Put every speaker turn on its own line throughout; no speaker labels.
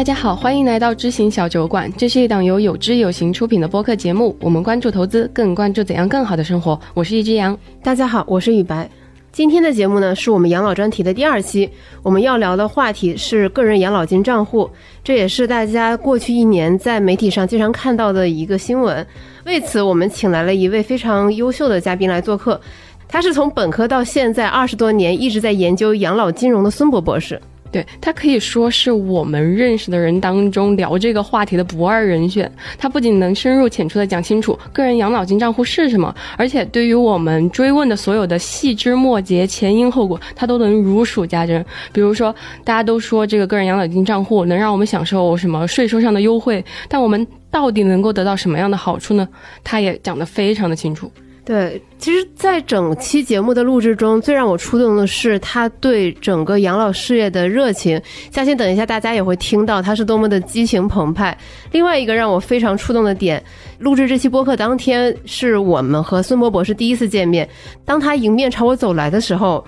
大家好，欢迎来到知行小酒馆，这是一档由有知有行出品的播客节目。我们关注投资，更关注怎样更好的生活。我是一只羊，
大家好，我是雨白。今天的节目呢，是我们养老专题的第二期，我们要聊的话题是个人养老金账户，这也是大家过去一年在媒体上经常看到的一个新闻。为此，我们请来了一位非常优秀的嘉宾来做客，他是从本科到现在二十多年一直在研究养老金融的孙博博士。
对他可以说是我们认识的人当中聊这个话题的不二人选。他不仅能深入浅出的讲清楚个人养老金账户是什么，而且对于我们追问的所有的细枝末节、前因后果，他都能如数家珍。比如说，大家都说这个个人养老金账户能让我们享受什么税收上的优惠，但我们到底能够得到什么样的好处呢？他也讲得非常的清楚。
对，其实，在整期节目的录制中，最让我触动的是他对整个养老事业的热情。相信等一下大家也会听到他是多么的激情澎湃。另外一个让我非常触动的点，录制这期播客当天是我们和孙博博士第一次见面。当他迎面朝我走来的时候，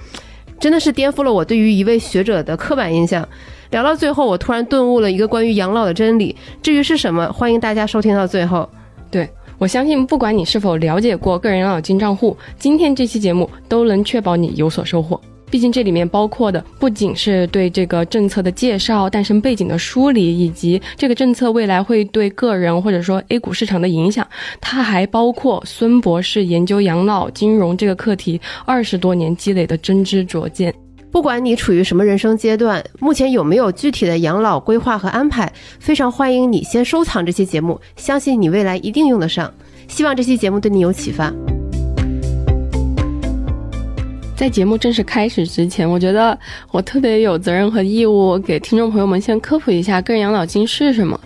真的是颠覆了我对于一位学者的刻板印象。聊到最后，我突然顿悟了一个关于养老的真理。至于是什么，欢迎大家收听到最后。
对。我相信，不管你是否了解过个人养老金账户，今天这期节目都能确保你有所收获。毕竟这里面包括的不仅是对这个政策的介绍、诞生背景的梳理，以及这个政策未来会对个人或者说 A 股市场的影响，它还包括孙博士研究养老金融这个课题二十多年积累的真知灼见。
不管你处于什么人生阶段，目前有没有具体的养老规划和安排，非常欢迎你先收藏这期节目，相信你未来一定用得上。希望这期节目对你有启发。
在节目正式开始之前，我觉得我特别有责任和义务给听众朋友们先科普一下个人养老金是什么，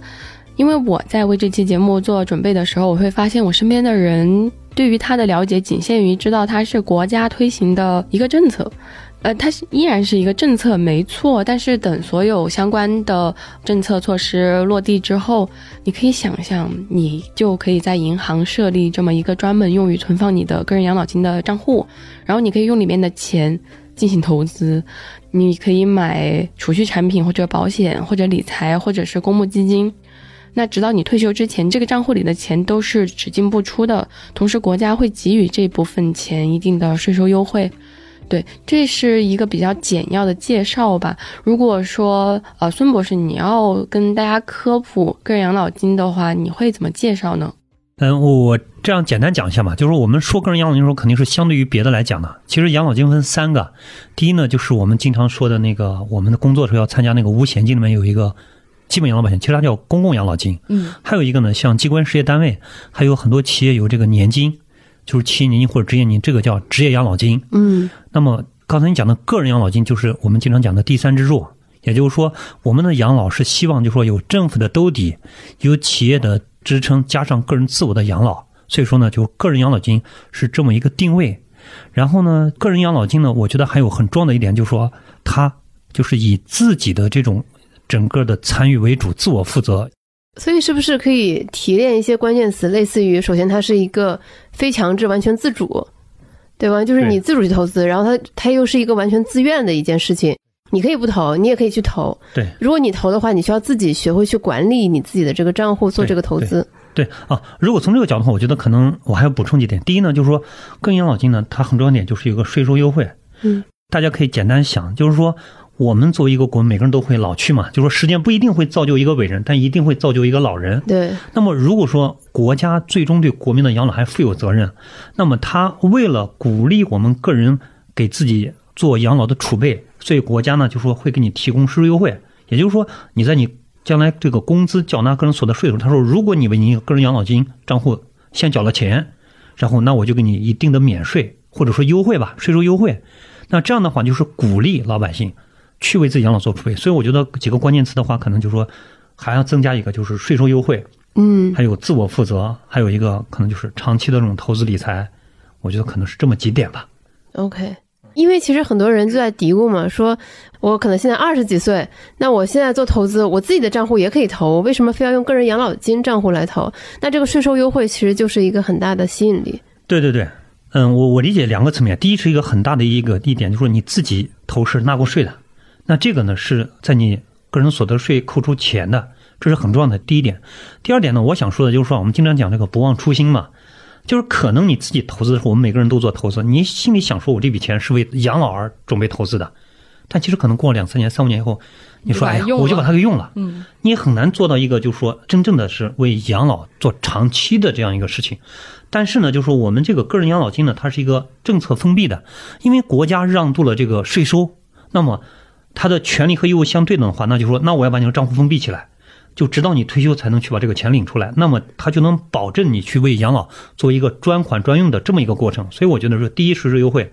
因为我在为这期节目做准备的时候，我会发现我身边的人对于它的了解仅限于知道它是国家推行的一个政策。呃，它是依然是一个政策，没错。但是等所有相关的政策措施落地之后，你可以想象，你就可以在银行设立这么一个专门用于存放你的个人养老金的账户，然后你可以用里面的钱进行投资，你可以买储蓄产品或者保险或者理财或者是公募基金。那直到你退休之前，这个账户里的钱都是只进不出的，同时国家会给予这部分钱一定的税收优惠。对，这是一个比较简要的介绍吧。如果说，呃，孙博士，你要跟大家科普个人养老金的话，你会怎么介绍呢？
嗯，我这样简单讲一下嘛，就是我们说个人养老金的时候，肯定是相对于别的来讲的。其实养老金分三个，第一呢，就是我们经常说的那个，我们的工作时候要参加那个五险金里面有一个基本养老保险，其实它叫公共养老金。
嗯，
还有一个呢，像机关事业单位，还有很多企业有这个年金。就是企业年金或者职业年金，这个叫职业养老金。
嗯，
那么刚才你讲的个人养老金，就是我们经常讲的第三支柱。也就是说，我们的养老是希望，就说有政府的兜底，有企业的支撑，加上个人自我的养老。所以说呢，就个人养老金是这么一个定位。然后呢，个人养老金呢，我觉得还有很重要的一点，就是说它就是以自己的这种整个的参与为主，自我负责。
所以，是不是可以提炼一些关键词，类似于首先它是一个非强制、完全自主，对吧？就是你自主去投资，然后它它又是一个完全自愿的一件事情，你可以不投，你也可以去投。
对，
如果你投的话，你需要自己学会去管理你自己的这个账户，做这个投资。
对啊，如果从这个角度的话，我觉得可能我还要补充几点。第一呢，就是说个人养老金呢，它很重要点就是有个税收优惠。
嗯，
大家可以简单想，就是说。我们作为一个国民，每个人都会老去嘛，就说时间不一定会造就一个伟人，但一定会造就一个老人。
对。
那么如果说国家最终对国民的养老还负有责任，那么他为了鼓励我们个人给自己做养老的储备，所以国家呢就说会给你提供税收优惠。也就是说，你在你将来这个工资缴纳个人所得税的时候，他说如果你为你个人养老金账户先缴了钱，然后那我就给你一定的免税或者说优惠吧，税收优惠。那这样的话就是鼓励老百姓。去为自己养老做储备，所以我觉得几个关键词的话，可能就是说还要增加一个，就是税收优惠，
嗯，
还有自我负责，还有一个可能就是长期的这种投资理财，我觉得可能是这么几点吧。
OK，因为其实很多人就在嘀咕嘛，说我可能现在二十几岁，那我现在做投资，我自己的账户也可以投，为什么非要用个人养老金账户来投？那这个税收优惠其实就是一个很大的吸引力。
对对对，嗯，我我理解两个层面，第一是一个很大的一个一点，就是说你自己投是纳过税的。那这个呢，是在你个个人所得税扣除前的，这是很重要的第一点。第二点呢，我想说的就是说，我们经常讲这个不忘初心嘛，就是可能你自己投资的时候，我们每个人都做投资，你心里想说我这笔钱是为养老而准备投资的，但其实可能过了两三年、三五年以后，你说哎呀，我就把它给用了，
嗯，
你也很难做到一个就是说真正的是为养老做长期的这样一个事情。但是呢，就是说我们这个个人养老金呢，它是一个政策封闭的，因为国家让渡了这个税收，那么它的权利和义务相对等的话，那就说那我要把你的账户封闭起来，就直到你退休才能去把这个钱领出来，那么他就能保证你去为养老做一个专款专用的这么一个过程。所以我觉得说，第一是税优惠，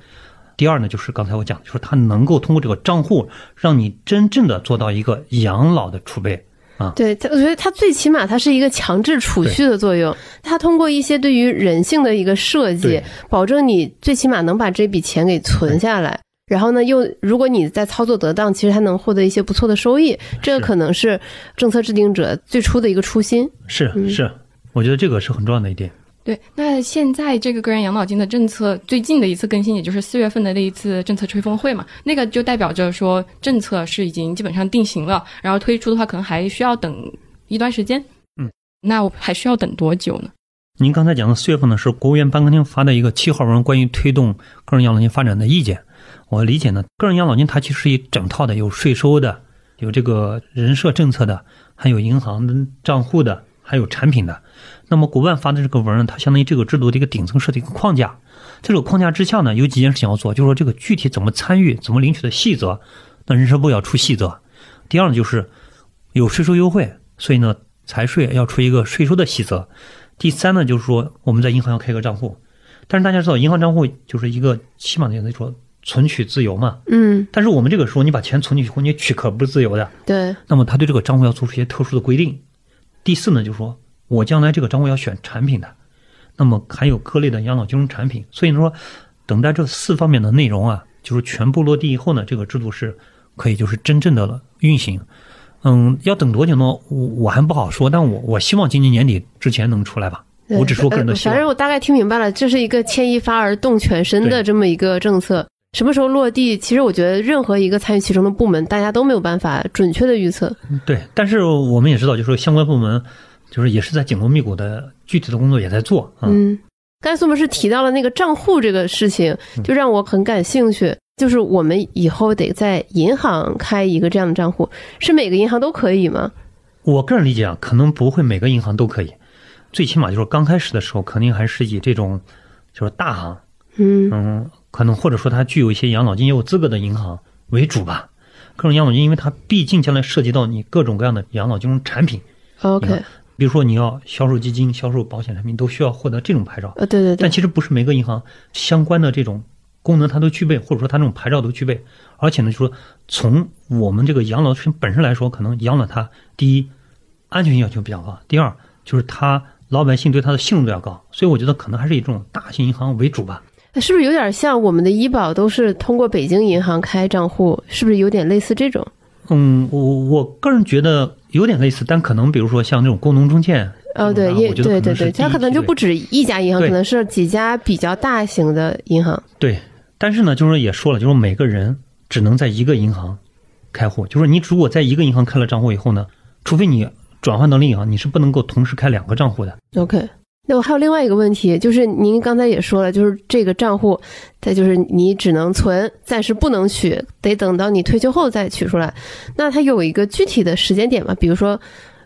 第二呢就是刚才我讲，就是它能够通过这个账户，让你真正的做到一个养老的储备。
啊对，我觉得它最起码它是一个强制储蓄的作用，它通过一些对于人性的一个设计，保证你最起码能把这笔钱给存下来。然后呢，又如果你在操作得当，其实它能获得一些不错的收益。这个可能是政策制定者最初的一个初心。
是是，我觉得这个是很重要的一点。
对，那现在这个个人养老金的政策最近的一次更新，也就是四月份的那一次政策吹风会嘛，那个就代表着说政策是已经基本上定型了，然后推出的话可能还需要等一段时间。
嗯，
那我还需要等多久呢？
您刚才讲的四月份呢，是国务院办公厅发的一个七号文关于推动个人养老金发展的意见。我理解呢，个人养老金它其实是一整套的，有税收的，有这个人社政策的，还有银行账户的，还有产品的。那么国办发的这个文呢，它相当于这个制度的一个顶层设计一个框架。这个框架之下呢，有几件事情要做，就是说这个具体怎么参与、怎么领取的细则，那人社部要出细则。第二呢，就是有税收优惠，所以呢，财税要出一个税收的细则。第三呢，就是说我们在银行要开个账户，但是大家知道，银行账户就是一个起码的说存取自由嘛。
嗯。
但是我们这个时候，你把钱存进去后，你取可不是自由的。
对。
那么他对这个账户要做出一些特殊的规定。第四呢，就是说。我将来这个账户要选产品的，那么还有各类的养老金融产品，所以说，等待这四方面的内容啊，就是全部落地以后呢，这个制度是可以就是真正的了运行。嗯，要等多久呢？我我还不好说，但我我希望今年年底之前能出来吧。我只说个人的希
望。反正我大概听明白了，这是一个牵一发而动全身的这么一个政策。什么时候落地？其实我觉得任何一个参与其中的部门，大家都没有办法准确的预测。
对，但是我们也知道，就是说相关部门。就是也是在紧锣密鼓的具体的工作也在做
啊。嗯，刚才苏博士提到了那个账户这个事情，就让我很感兴趣。就是我们以后得在银行开一个这样的账户，是每个银行都可以吗？
我个人理解啊，可能不会每个银行都可以，最起码就是刚开始的时候，肯定还是以这种就是大行，
嗯
嗯，可能或者说它具有一些养老金业务资格的银行为主吧。各种养老金，因为它毕竟将来涉及到你各种各样的养老金融产品。
OK。
比如说，你要销售基金、销售保险产品，都需要获得这种牌照。
呃，对对对。
但其实不是每个银行相关的这种功能它都具备，或者说它这种牌照都具备。而且呢，就说从我们这个养老本身来说，可能养老它第一安全性要求比较高，第二就是它老百姓对它的信任度要高。所以我觉得可能还是以这种大型银行为主吧。
那是不是有点像我们的医保都是通过北京银行开账户？是不是有点类似这种？
嗯，我我个人觉得有点类似，但可能比如说像这种工农中建，
哦，对，也对对对，它可能就不止一家银行，可能是几家比较大型的银行。
对，但是呢，就是也说了，就是每个人只能在一个银行开户，就是你如果在一个银行开了账户以后呢，除非你转换到另一行，你是不能够同时开两个账户的。
OK。那我还有另外一个问题，就是您刚才也说了，就是这个账户，它就是你只能存，暂时不能取，得等到你退休后再取出来。那它有一个具体的时间点吗？比如说，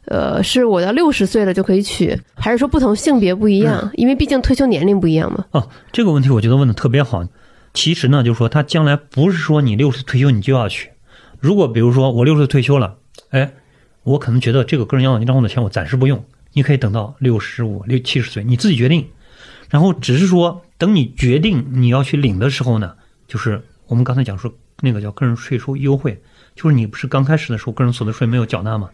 呃，是我到六十岁了就可以取，还是说不同性别不一样？因为毕竟退休年龄不一样嘛。
哦，这个问题我觉得问的特别好。其实呢，就是说他将来不是说你六十退休你就要取。如果比如说我六十岁退休了，哎，我可能觉得这个个人养老金账户的钱我暂时不用。你可以等到六十五、六七十岁，你自己决定。然后只是说，等你决定你要去领的时候呢，就是我们刚才讲说那个叫个人税收优惠，就是你不是刚开始的时候个人所得税没有缴纳吗？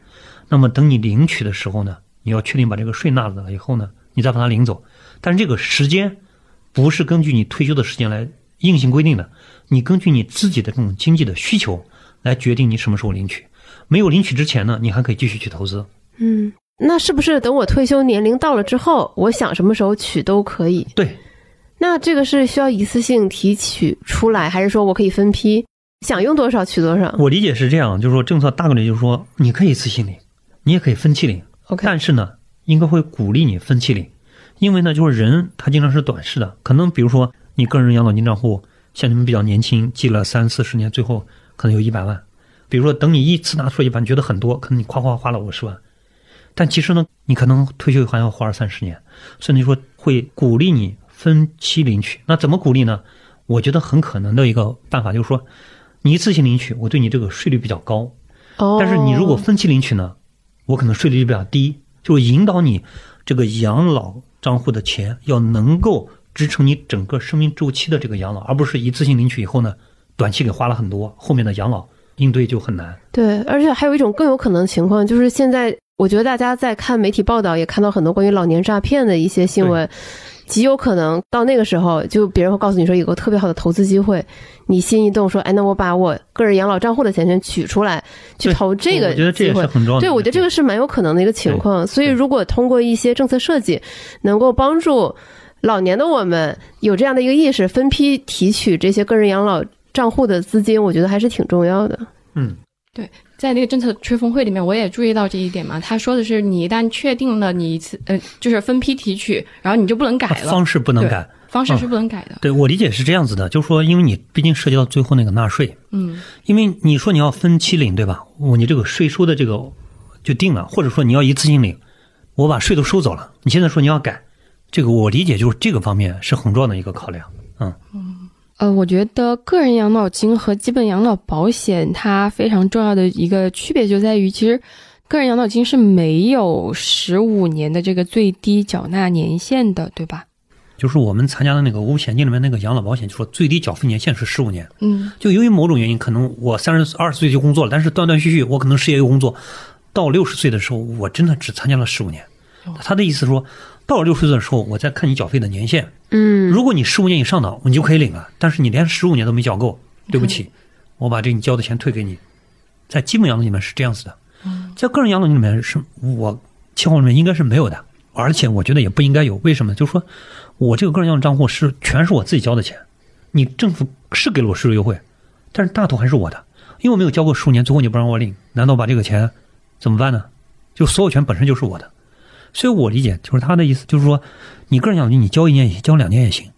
那么等你领取的时候呢，你要确定把这个税纳了以后呢，你再把它领走。但是这个时间不是根据你退休的时间来硬性规定的，你根据你自己的这种经济的需求来决定你什么时候领取。没有领取之前呢，你还可以继续去投资。
嗯。那是不是等我退休年龄到了之后，我想什么时候取都可以？
对。
那这个是需要一次性提取出来，还是说我可以分批？想用多少取多少。
我理解是这样，就是说政策大概率就是说你可以一次性领，你也可以分期领
，OK，
但是呢，应该会鼓励你分期领，因为呢，就是人他经常是短视的，可能比如说你个人养老金账户，像你们比较年轻，记了三四十年，最后可能有一百万，比如说等你一次拿出一百万，觉得很多，可能你夸夸花了五十万，但其实呢，你可能退休还要花二三十年，所以你说会鼓励你分期领取，那怎么鼓励呢？我觉得很可能的一个办法就是说，你一次性领取，我对你这个税率比较高，
哦，
但是你如果分期领取呢，我可能税率就比较低，就是引导你这个养老账户的钱要能够支撑你整个生命周期的这个养老，而不是一次性领取以后呢，短期给花了很多，后面的养老应对就很难。
对，而且还有一种更有可能的情况，就是现在我觉得大家在看媒体报道，也看到很多关于老年诈骗的一些新闻，极有可能到那个时候，就别人会告诉你说有个特别好的投资机会，你心一动说，哎，那我把我个人养老账户的钱全取出来，去投这个
我觉得这也是。很重要的。
对，我觉得这个是蛮有可能的一个情况。所以，如果通过一些政策设计，能够帮助老年的我们有这样的一个意识，分批提取这些个人养老账户的资金，我觉得还是挺重要的。
嗯，
在那个政策吹风会里面，我也注意到这一点嘛。他说的是，你一旦确定了你一次，呃，就是分批提取，然后你就不能改了，
方式不能改。
方式是不能改的。
对我理解是这样子的，就是说，因为你毕竟涉及到最后那个纳税，
嗯，
因为你说你要分期领，对吧？我你这个税收的这个就定了，或者说你要一次性领，我把税都收走了，你现在说你要改，这个我理解就是这个方面是很重要的一个考量。嗯，
呃，我觉得个人养老金和基本养老保险它非常重要的一个区别就在于，其实个人养老金是没有十五年的这个最低缴纳年限的，对吧？
就是我们参加的那个五险金里面那个养老保险，就说最低缴费年限是十五年。
嗯
就由于某种原因，可能我三十二十岁就工作了，但是断断续续，我可能事业又工作，到六十岁的时候，我真的只参加了十五年。他的意思说，到了六十岁的时候，我再看你缴费的年限，
嗯，
如果你十五年以上的，你就可以领了。但是你连十五年都没缴够，对不起，我把这你交的钱退给你。在基本养老里面是这样子的，在个人养老里面是我期货里面应该是没有的，而且我觉得也不应该有。为什么？就是说我这个个人养老账户是全是我自己交的钱，你政府是给了我税收优惠，但是大头还是我的，因为我没有交够十五年，最后你不让我领，难道把这个钱怎么办呢？就所有权本身就是我的。所以我理解就是他的意思，就是说，你个人养老金你交一年也行，交两年也行，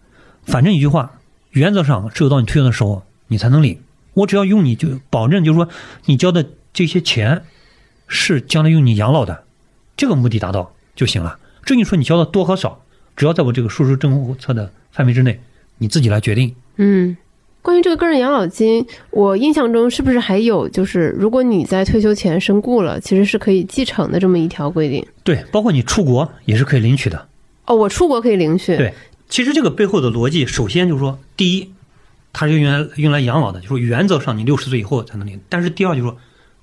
反正一句话，原则上只有到你退休的时候你才能领。我只要用你就保证，就是说你交的这些钱是将来用你养老的，这个目的达到就行了。至于说你交的多和少，只要在我这个税收政策的范围之内，你自己来决定。
嗯，关于这个个人养老金，我印象中是不是还有就是，如果你在退休前身故了，其实是可以继承的这么一条规定？
对，包括你出国也是可以领取的。
哦，我出国可以领取。
对其实这个背后的逻辑，首先就是说，第一，它是用来用来养老的，就是说原则上你六十岁以后才能领。但是第二就是说，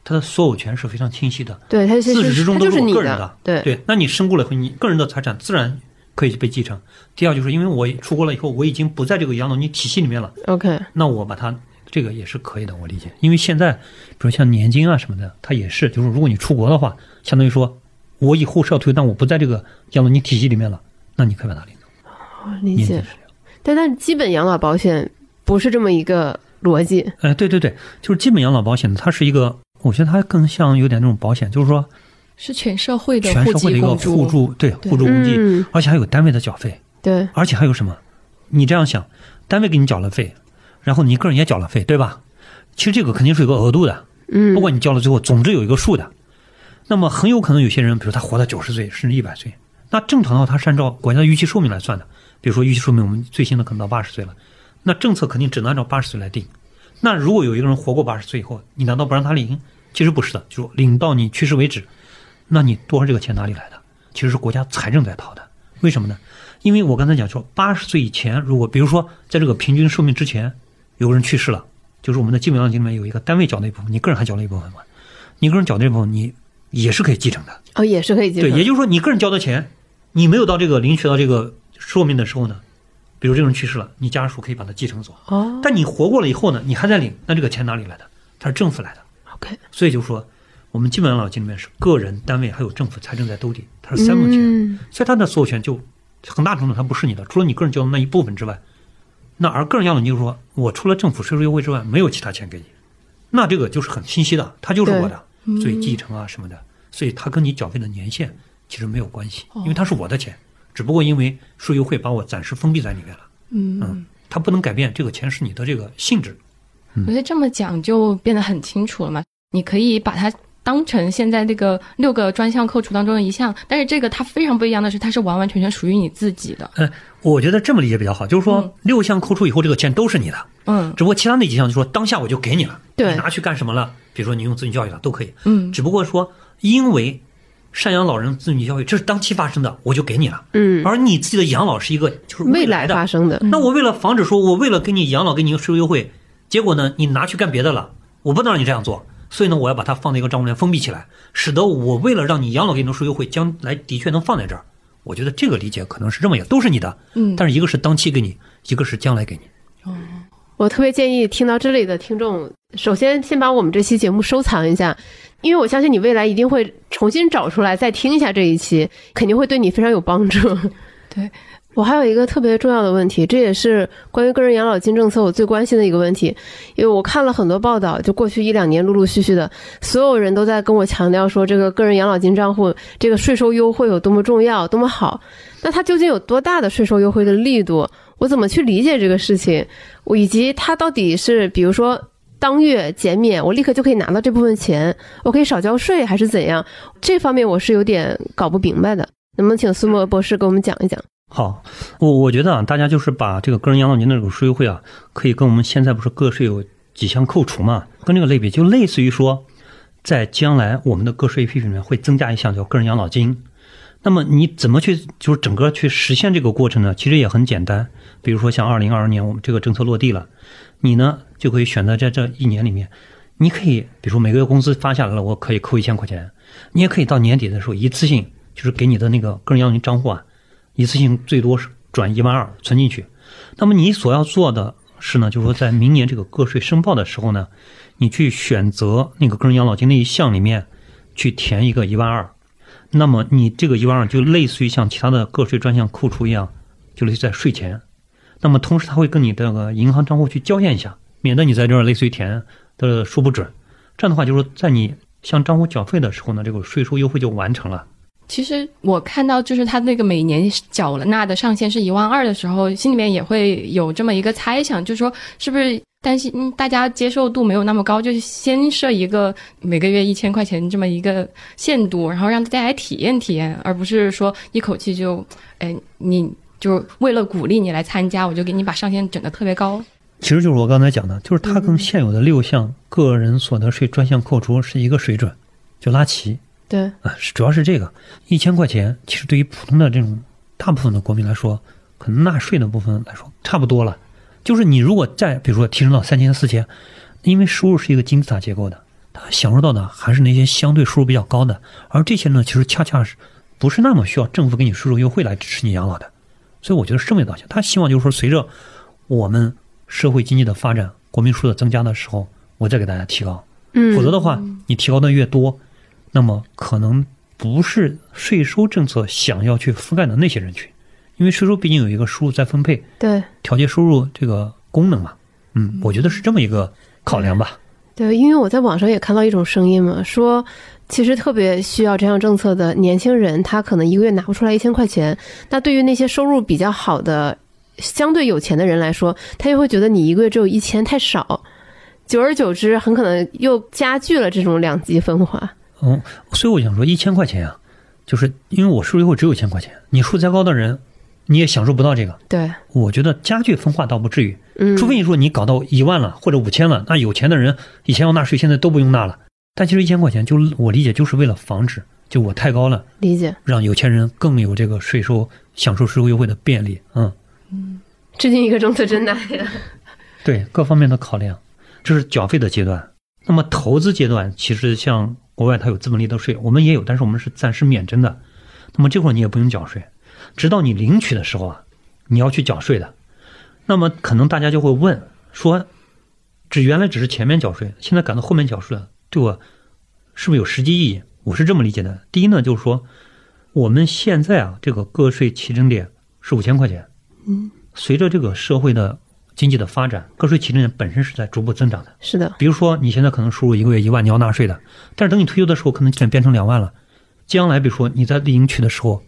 它的所有权是非常清晰的，
对，它其
自始至终都
是
个人的。
对
对，那你身故了以后，你个人的财产自然可以被继承。第二就是因为我出国了以后，我已经不在这个养老金体系里面了
，，OK，
那我把它这个也是可以的，我理解。因为现在，比如像年金啊什么的，它也是，就是如果你出国的话，相当于说我以后是要退，但我不在这个养老金体系里面了，那你可以把它领走。
我理解
是。
但但基本养老保险不是这么一个逻辑。
哎，对对对，就是基本养老保险，它是一个，我觉得它更像有点那种保险，就是说
是全社会的
全
户
社会的一个。互助，对
对
互助共济，
嗯，
而且还有单位的缴费，
对，
而且还有什么？你这样想，单位给你缴了费，然后你个人也缴了费，对吧？其实这个肯定是有个额度的，
嗯，
不管你交了最后，总之有一个数的。那么很有可能有些人，比如他活到九十岁甚至一百岁，那正常的话，他是按照国家的预期寿命来算的。比如说预期寿命，我们最新的可能到八十岁了，那政策肯定只能按照八十岁来定。那如果有一个人活过八十岁以后，你难道不让他领？其实不是的，就是领到你去世为止。那你多少这个钱哪里来的？其实是国家财政在掏的。为什么呢？因为我刚才讲说，八十岁以前，如果比如说在这个平均寿命之前，有个人去世了，就是我们的基本养老金里面有一个单位缴那一部分，你个人还缴了一部分嘛？你个人缴的这部分，你也是可以继承的。
哦，也是可以继承对，
也就是说，你个人交的钱，你没有到这个领取到这个寿命的时候呢，比如这个人去世了，你家属可以把它继承走。
哦
但你活过了以后呢，你还在领，那这个钱哪里来的？它是政府来的。
，OK，
所以就说，我们基本养老金里面是个人、单位还有政府财政在兜底，它是三种钱，
嗯
所以它的所有权就很大程度它不是你的，除了你个人交的那一部分之外。那而个人养老金就是说我除了政府税收优惠之外，没有其他钱给你。那这个就是很清晰的，它就是我的，
对
所以继承啊什么的，所以它跟你缴费的年限其实没有关系，因为它是我的钱，只不过因为税优惠把我暂时封闭在里面了，
嗯
嗯，它不能改变这个钱是你的这个性质。
我觉得这么讲就变得很清楚了嘛。你可以把它当成现在这个六个专项扣除当中的一项，但是这个它非常不一样的是，它是完完全全属于你自己的。
嗯，我觉得这么理解比较好，就是说六项扣除以后，这个钱都是你的，
嗯。
只不过其他那几项就说当下我就给你了，
对。
你拿去干什么了？比如说你用子女教育了都可以，
嗯。
只不过说因为赡养老人子女教育这是当期发生的，我就给你了，
嗯，
而你自己的养老是一个就是
未
来的，
来发生的，
那我为了防止说我为了给你养老给你一个税优惠，结果呢你拿去干别的了，我不能让你这样做。所以呢，我要把它放在一个账户里面封闭起来，使得我为了让你养老给你的税优惠将来的确能放在这儿。我觉得这个理解可能是这么一个，都是你的，
嗯，
但是一个是当期给你，一个是将来给你。
我特别建议听到这里的听众，首先先把我们这期节目收藏一下，因为我相信你未来一定会重新找出来再听一下这一期，肯定会对你非常有帮助。
对
我还有一个特别重要的问题，这也是关于个人养老金政策我最关心的一个问题，因为我看了很多报道，就过去一两年陆陆续续的，所有人都在跟我强调说，这个个人养老金账户这个税收优惠有多么重要，多么好。那它究竟有多大的税收优惠的力度？我怎么去理解这个事情？我以及它到底是，比如说当月减免，我立刻就可以拿到这部分钱，我可以少交税，还是怎样？这方面我是有点搞不明白的。能不能请苏墨博士给我们讲一讲？
好，我我觉得啊，大家就是把这个个人养老金的这个税优惠啊，可以跟我们现在不是个税有几项扣除嘛，跟这个类比，就类似于说，在将来我们的个税批准里面会增加一项叫个人养老金。那么你怎么去就是整个去实现这个过程呢？其实也很简单，比如说像二零二二年我们这个政策落地了，你呢就可以选择在这一年里面，你可以比如说每个月工资发下来了，我可以扣一千块钱，你也可以到年底的时候一次性就是给你的那个个人养老金账户啊。一次性最多是转一万二存进去，那么你所要做的是呢，就是说在明年这个个税申报的时候呢，你去选择那个个人养老金那一项里面去填一个一万二，那么你这个一万二就类似于像其他的个税专项扣除一样，就类似在税前，那么同时他会跟你这个银行账户去交验一下，免得你在这儿类似于填的说不准，这样的话就是说在你向账户缴费的时候呢，这个税收优惠就完成了。
其实我看到，就是他那个每年缴了纳的上限是一万二的时候，心里面也会有这么一个猜想，就是说是不是担心嗯大家接受度没有那么高，就是先设一个每个月一千块钱这么一个限度，然后让大家来体验体验，而不是说一口气就，哎，你就为了鼓励你来参加，我就给你把上限整得特别高。
其实就是我刚才讲的，就是它跟现有的六项个人所得税专项扣除是一个水准，就拉齐。
对，
啊，是主要是这个一千块钱，其实对于普通的这种大部分的国民来说，可能纳税的部分来说差不多了。就是你如果再比如说提升到三千、四千，因为收入是一个金字塔结构的，他享受到的还是那些相对收入比较高的，而这些呢，其实恰恰是不是那么需要政府给你税收优惠来支持你养老的。所以我觉得是这么一个导向。他希望就是说，随着我们社会经济的发展，国民数的增加的时候，我再给大家提高。
嗯，
否则的话，你提高的越多，那么可能不是税收政策想要去覆盖的那些人群，因为税收毕竟有一个收入再分配、
对
调节收入这个功能嘛。嗯，我觉得是这么一个考量吧。
对，因为我在网上也看到一种声音嘛，说其实特别需要这项政策的年轻人，他可能一个月拿不出来一千块钱。那对于那些收入比较好的、相对有钱的人来说，他又会觉得你一个月只有一千太少，久而久之，很可能又加剧了这种两极分化。
嗯，所以我想说，一千块钱啊，就是因为我收入以后只有一千块钱，你数再高的人，你也享受不到这个。
对，
我觉得家具分化倒不至于，
嗯，
除非你说你搞到一万了或者五千了，那有钱的人以前要纳税，现在都不用纳了。但其实一千块钱，就我理解就是为了防止就我太高了，
理解。
让有钱人更有这个税收享受税收优惠的便利。嗯，
制定一个政策真难呀。
对各方面的考量，这是缴费的阶段。那么投资阶段，其实像国外它有资本利得税，我们也有，但是我们是暂时免征的。那么这会儿你也不用缴税，直到你领取的时候啊，你要去缴税的。那么可能大家就会问说，只原来只是前面缴税，现在赶到后面缴税了，对我是不是有实际意义？我是这么理解的。第一呢，就是说我们现在啊，这个个税起征点是五千块钱。
嗯，
随着这个社会的经济的发展，个税起征点本身是在逐步增长的。
是的，
比如说你现在可能收入一个月一万，你要纳税的，但是等你退休的时候，可能变变成两万了。将来比如说你在领取的时候，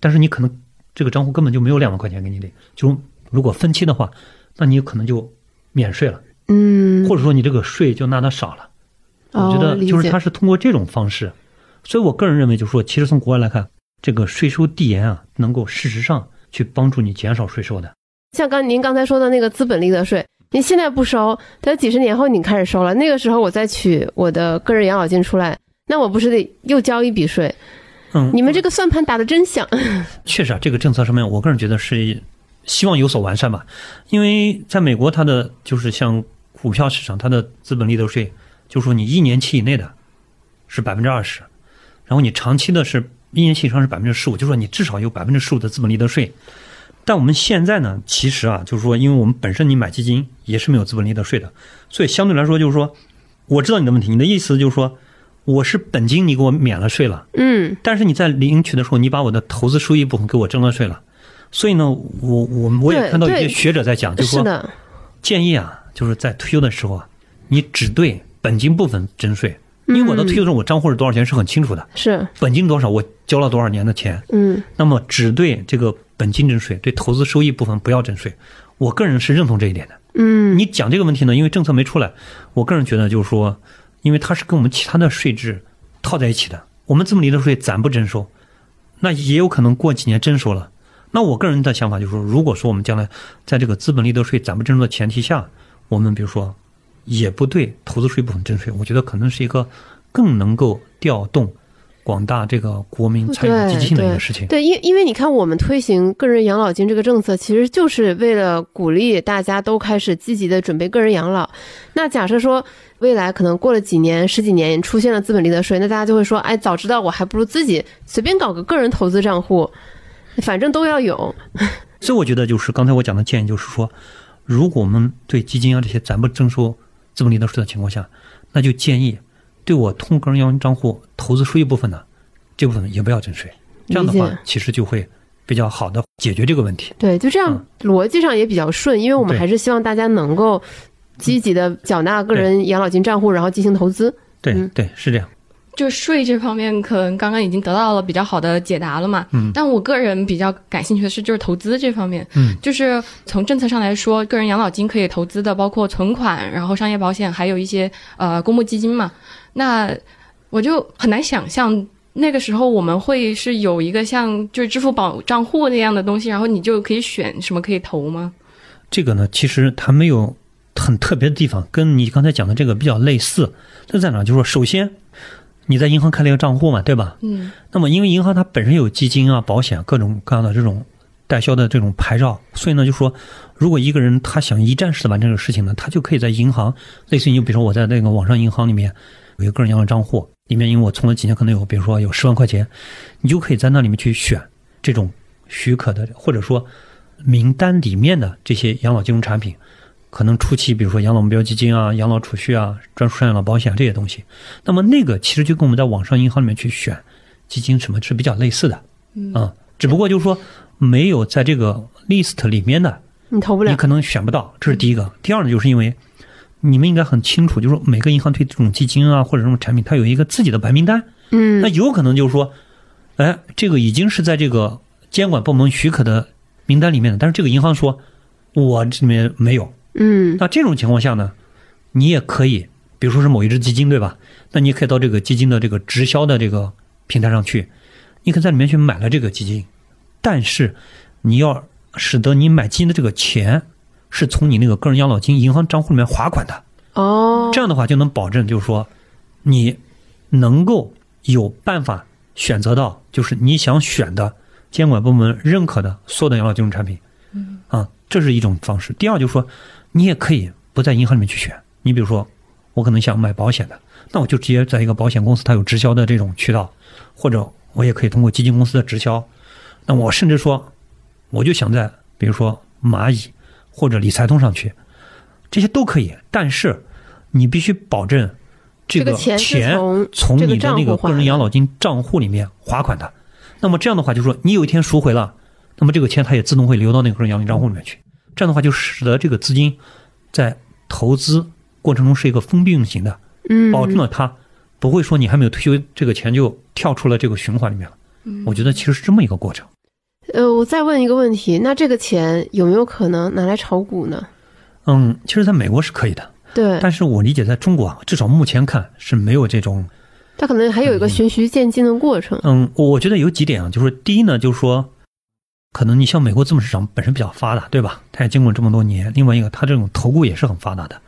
但是你可能这个账户根本就没有两万块钱给你领，就如果分期的话，那你可能就免税了，
嗯，
或者说你这个税就纳的少了。我觉得就是它是通过这种方式，所以我个人认为就是说，其实从国外来看，这个税收递延啊，能够事实上去帮助你减少税收的。
像刚您刚才说的那个资本利得税，您现在不收，等几十年后你开始收了，那个时候我再取我的个人养老金出来，那我不是得又交一笔税？
嗯，
你们这个算盘打得真响。
确实啊，这个政策上面，我个人觉得是希望有所完善吧。因为在美国，它的就是像股票市场，它的资本利得税，就是说你一年期以内的是百分之二十，然后你长期的是一年期以上是百分之十五，就是说你至少有百分之十五的资本利得税。但我们现在呢，其实啊，就是说，因为我们本身你买基金也是没有资本利得税的，所以相对来说，就是说，我知道你的问题，你的意思就是说，我是本金你给我免了税了。
嗯，
但是你在领取的时候，你把我的投资收益部分给我征了税了，所以呢，我我我也看到一些学者在讲，就是说，建议啊，就是在退休的时候啊，你只对本金部分征税，因为我到退休的时候我账户是多少钱是很清楚的，
是，
本金多少我交了多少年的钱，
嗯。
那么只对这个本金征税，对投资收益部分不要征税。我个人是认同这一点的。
嗯，
你讲这个问题呢，因为政策没出来，我个人觉得就是说，因为它是跟我们其他的税制套在一起的，我们资本利得税暂不征收，那也有可能过几年征收了。那我个人的想法就是说，如果说我们将来在这个资本利得税暂不征收的前提下，我们比如说也不对投资税部分征税，我觉得可能是一个更能够调动广大这个国民参与积极性的一个事情。
对，因因为你看，我们推行个人养老金这个政策，其实就是为了鼓励大家都开始积极的准备个人养老。那假设说未来可能过了几年、十几年出现了资本利得税，那大家就会说，哎，早知道我还不如自己随便搞个个人投资账户，反正都要有。
所以我觉得就是刚才我讲的建议，就是说，如果我们对基金啊这些咱不征收资本利得税的情况下，那就建议对我通个人养老账户投资收益部分呢，这部分也不要征税。这样的，话其实就会比较好的解决这个问题。
对，就这样，逻辑上也比较顺，因为我们还是希望大家能够积极的缴纳个人养老金账户，然后进行投资。
对、
嗯
对，是这样。
就税这方面，可能刚刚已经得到了比较好的解答了嘛。
嗯
但我个人比较感兴趣的是，就是投资这方面。
嗯，
就是从政策上来说，个人养老金可以投资的包括存款，然后商业保险，还有一些呃公募基金嘛。那我就很难想象。那个时候我们会是有一个像就是支付宝账户那样的东西，然后你就可以选什么可以投吗？
这个呢，其实它没有很特别的地方，跟你刚才讲的这个比较类似。这在哪？就是说，首先你在银行开了一个账户嘛，对吧？
嗯
那么因为银行它本身有基金啊、保险各种各样的这种代销的这种牌照，所以呢，就说如果一个人他想一站式的完成这个事情呢，他就可以在银行，类似于你比如说我在那个网上银行里面有一个个人养老账户，里面因为我存了几年，可能有比如说有十万块钱，你就可以在那里面去选这种许可的或者说名单里面的这些养老金融产品。可能初期，比如说养老目标基金啊、养老储蓄啊、专属养老保险这些东西，那么那个其实就跟我们在网上银行里面去选基金什么是比较类似的，
嗯
啊，只不过就是说没有在这个 list 里面的，
你投不了，
你可能选不到，这是第一个。第二呢，就是因为你们应该很清楚，就是说每个银行对这种基金啊或者这种产品，它有一个自己的白名单，
嗯。
那，有可能就是说，哎，这个已经是在这个监管部门许可的名单里面的，但是这个银行说我这里面没有，
嗯。
那这种情况下呢，你也可以，比如说是某一只基金，对吧？那你也可以到这个基金的这个直销的这个平台上去，你可以在里面去买了这个基金，但是你要使得你买基金的这个钱是从你那个个人养老金银行账户里面划款的，
哦，
这样的话就能保证，就是说你能够有办法选择到就是你想选的监管部门认可的所有的养老金融产品。
嗯
啊，这是一种方式。第二就是说，你也可以不在银行里面去选。你比如说，我可能想买保险的，那我就直接在一个保险公司，它有直销的这种渠道，或者我也可以通过基金公司的直销。那我甚至说，我就想在比如说蚂蚁或者理财通上去，这些都可以。但是你必须保证这个
钱从
你的那个个人养老金账户里面划款的。那么这样的话，就是说你有一天赎回了，那么这个钱它也自动会流到那个个人养老金账户里面去。这样的话就使得这个资金在投资过程中是一个封闭运行的，
嗯，
保证了它不会说你还没有退休，这个钱就跳出了这个循环里面了。我觉得其实是这么一个过程。
呃，我再问一个问题，那这个钱有没有可能拿来炒股呢？
嗯，其实在美国是可以的，
对，
但是我理解在中国啊，至少目前看是没有这种。
它可能还有一个循序渐进的过程。
嗯，我觉得有几点啊，就是第一呢，就是说，可能你像美国资本市场本身比较发达，对吧？它也经过这么多年。另外一个，它这种投顾也是很发达的。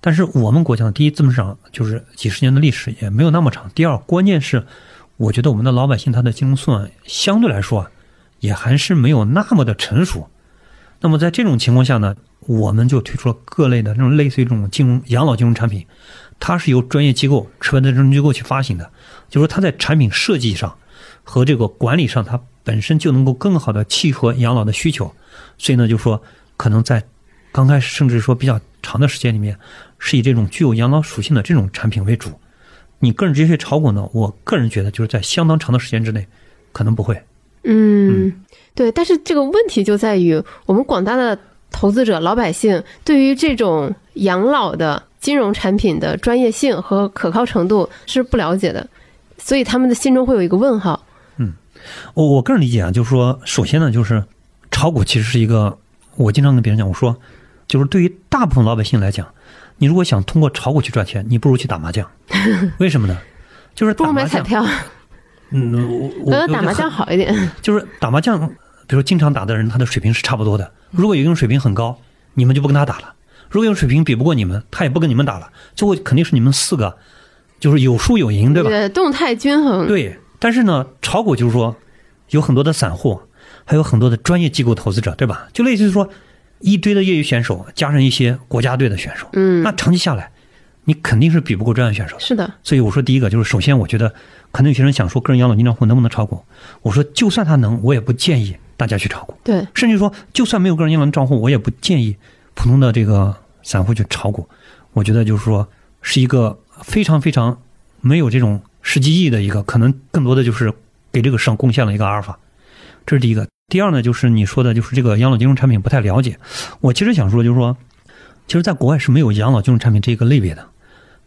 但是我们国家的第一资本市场就是几十年的历史也没有那么长。第二，关键是我觉得我们的老百姓他的金融素养相对来说啊，也还是没有那么的成熟。那么在这种情况下呢，我们就推出了各类的这种类似于这种金融养老金融产品。它是由专业机构、持牌的金融机构去发行的，就是说它在产品设计上和这个管理上，它本身就能够更好的契合养老的需求。所以呢，就说可能在刚开始，甚至说比较长的时间里面，是以这种具有养老属性的这种产品为主。你个人直接去炒股呢，我个人觉得就是在相当长的时间之内，可能不会。
嗯，对。但是这个问题就在于，我们广大的投资者、老百姓对于这种养老的。金融产品的专业性和可靠程度是不了解的，所以他们的心中会有一个问号。
嗯，我我个人理解啊，就是说，首先呢，就是炒股其实是一个，我经常跟别人讲，我说，就是对于大部分老百姓来讲，你如果想通过炒股去赚钱，你不如去打麻将。为什么呢？就是
不如买彩票。
嗯，我我觉
得打麻将好一点。
就是打麻将，比如经常打的人，他的水平是差不多的。如果有一个人水平很高，你们就不跟他打了。如果用水平比不过你们，他也不跟你们打了，最后肯定是你们四个，就是有输有赢，对吧？
对，动态均衡。
对，但是呢，炒股就是说，有很多的散户，还有很多的专业机构投资者，对吧？就类似于说，一堆的业余选手加上一些国家队的选手，
嗯，
那长期下来，你肯定是比不过专业选手。
是的。
所以我说，第一个就是，首先我觉得，可能有些人想说，个人养老金账户能不能炒股？我说，就算他能，我也不建议大家去炒股。
对。
甚至说，就算没有个人养老账户，我也不建议。普通的这个散户去炒股，我觉得就是说是一个非常非常没有这种实际意义的一个，可能更多的就是给这个市场贡献了一个阿尔法。这是第一个。第二呢，就是你说的，就是这个养老金融产品不太了解。我其实想说，就是说，其实在国外是没有养老金融产品这一个类别的。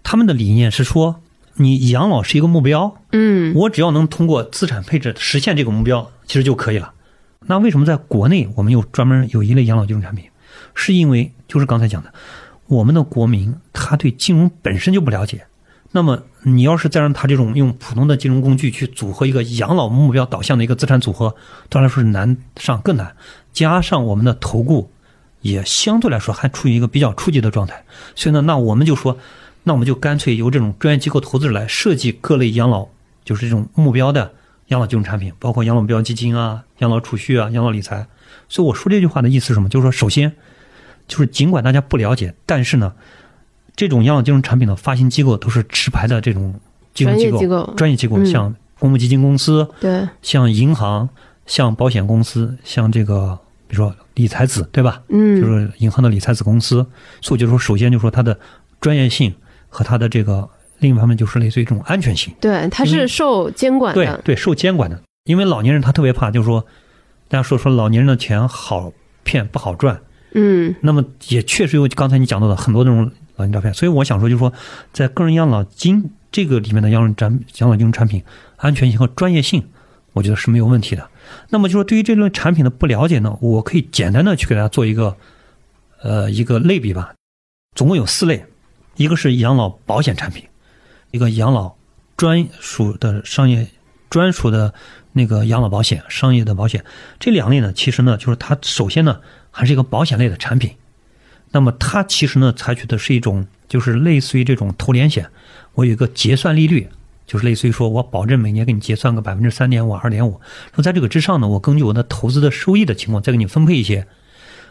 他们的理念是说，你养老是一个目标，
嗯，
我只要能通过资产配置实现这个目标，其实就可以了。那为什么在国内我们又专门有一类养老金融产品？是因为就是刚才讲的，我们的国民他对金融本身就不了解，那么你要是再让他这种用普通的金融工具去组合一个养老目标导向的一个资产组合，当然来说是难上更难。加上我们的投顾也相对来说还处于一个比较初级的状态，所以呢，那我们就说，那我们就干脆由这种专业机构投资者来设计各类养老，就是这种目标的养老金融产品，包括养老目标基金啊、养老储蓄啊、养老理财。所以我说这句话的意思是什么？就是说，首先。就是尽管大家不了解，但是呢，这种养老金融产品的发行机构都是持牌的这种金融机构、专业机构，像公募基金公司，
对，
像银行、像保险公司、像这个比如说理财子，对吧？
嗯，
就是银行的理财子公司。所以就是说，首先就是说它的专业性和它的这个另一方面就是类似于这种安全性。
对，它是受监管
的。对对，受监管的。因为老年人他特别怕，就是说大家说说老年人的钱好骗不好赚。
嗯，
那么也确实有刚才你讲到的很多这种老年诈骗，所以我想说，就是说，在个人养老金这个里面的养老产养老金融产品安全性和专业性，我觉得是没有问题的。那么就说对于这类产品的不了解呢，我可以简单的去给大家做一个呃一个类比吧。总共有四类，一个是养老保险产品，一个养老专属的商业专属的那个养老保险商业的保险，这两类呢，其实呢就是它首先呢。还是一个保险类的产品，那么它其实呢，采取的是一种就是类似于这种投连险，我有一个结算利率，就是类似于说我保证每年给你结算个百分之三点五、二点五，说在这个之上呢，我根据我的投资的收益的情况再给你分配一些。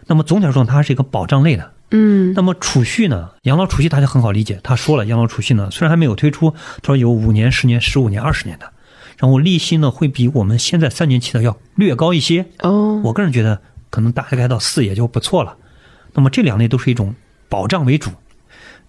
那么总体来说，它是一个保障类的。
嗯。
那么储蓄呢，养老储蓄大家很好理解，他说了，养老储蓄呢虽然还没有推出，他说有五年、十年、十五年、二十年的，然后利息呢会比我们现在三年期的要略高一些。
哦。
我个人觉得。可能大概到四也就不错了。那么这两类都是一种保障为主。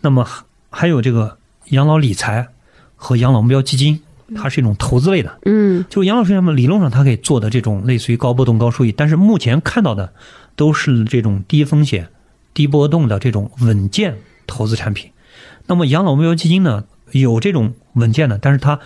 那么还有这个养老理财和养老目标基金，它是一种投资类的。
嗯，
就养老上面理论上它可以做的这种类似于高波动高收益，但是目前看到的都是这种低风险、低波动的这种稳健投资产品。那么养老目标基金呢，有这种稳健的，但是它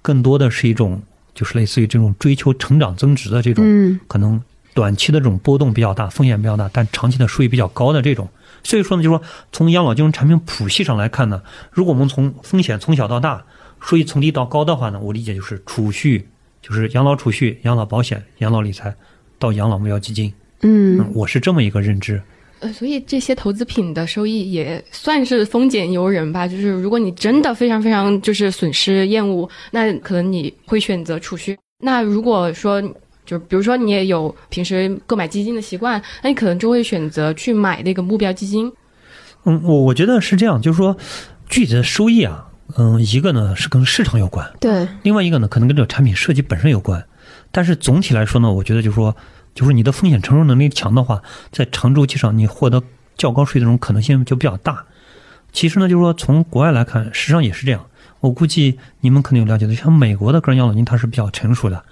更多的是一种，就是类似于这种追求成长增值的这种，
嗯
可能短期的这种波动比较大，风险比较大，但长期的收益比较高的这种。所以说呢，就是说从养老金融产品谱系上来看呢，如果我们从风险从小到大，收益从低到高的话呢，我理解就是储蓄，就是养老储蓄、养老保险、养老理财到养老目标基金。
嗯
嗯，我是这么一个认知。
呃，所以这些投资品的收益也算是丰俭由人吧。就是如果你真的非常非常就是损失厌恶，那可能你会选择储蓄。那如果说就比如说你也有平时购买基金的习惯，那你可能就会选择去买那个目标基金。
嗯，我我觉得是这样，就是说具体的收益啊，嗯，一个呢是跟市场有关，
对，
另外一个呢可能跟这个产品设计本身有关。但是总体来说呢，我觉得就是说，就是你的风险承受能力强的话，在长周期上你获得较高税的这种可能性就比较大。其实呢，就是说从国外来看，实际上也是这样。我估计你们可能有了解的，像美国的个人养老金，它是比较成熟的。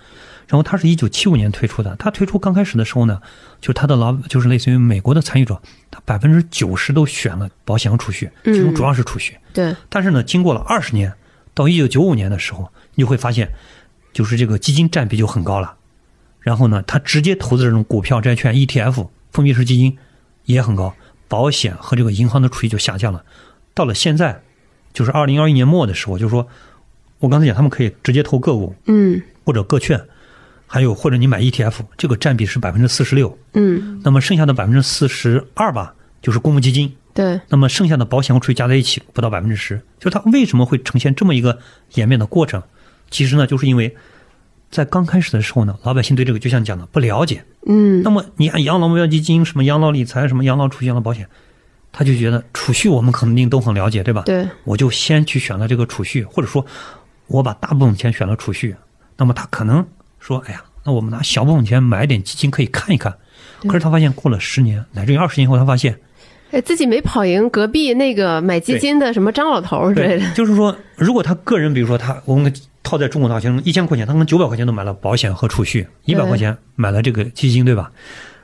然后它是一九七五年推出的，它推出刚开始的时候呢，就是它的老就是类似于美国的参与者，他百分之九十都选了保险和储蓄，其中主要是储蓄。
对，
但是呢，经过了二十年，到一九九五年的时候，你就会发现，就是这个基金占比就很高了。然后呢，他直接投资这种股票、债券、ETF、封闭式基金也很高，保险和这个银行的储蓄就下降了。到了现在，就是二零二一年末的时候，就是说我刚才讲，他们可以直接投个股
嗯
或者个券，还有或者你买 ETF，这个占比是百分之四十六。
嗯，
那么剩下的百分之四十二吧，就是公募基金。
对，
那么剩下的保险和储蓄加在一起不到百分之十，就是它为什么会呈现这么一个演变的过程？其实呢，就是因为在刚开始的时候呢，老百姓对这个就像讲的不了解。
嗯
那么你按养老目标基金、什么养老理财、什么养老储蓄、养老保险，他就觉得储蓄我们肯定都很了解，对吧？
对，
我就先去选了这个储蓄，或者说我把大部分钱选了储蓄，那么他可能说，哎呀，那我们拿小部分钱买点基金可以看一看。可是他发现过了十年乃至于二十年后，他发现
哎，自己没跑赢隔壁那个买基金的什么张老头之类的，
就是说，如果他个人，比如说他，我们套在中国大学一千块钱，他可能九百块钱都买了保险和储蓄，一百块钱买了这个基金，对吧？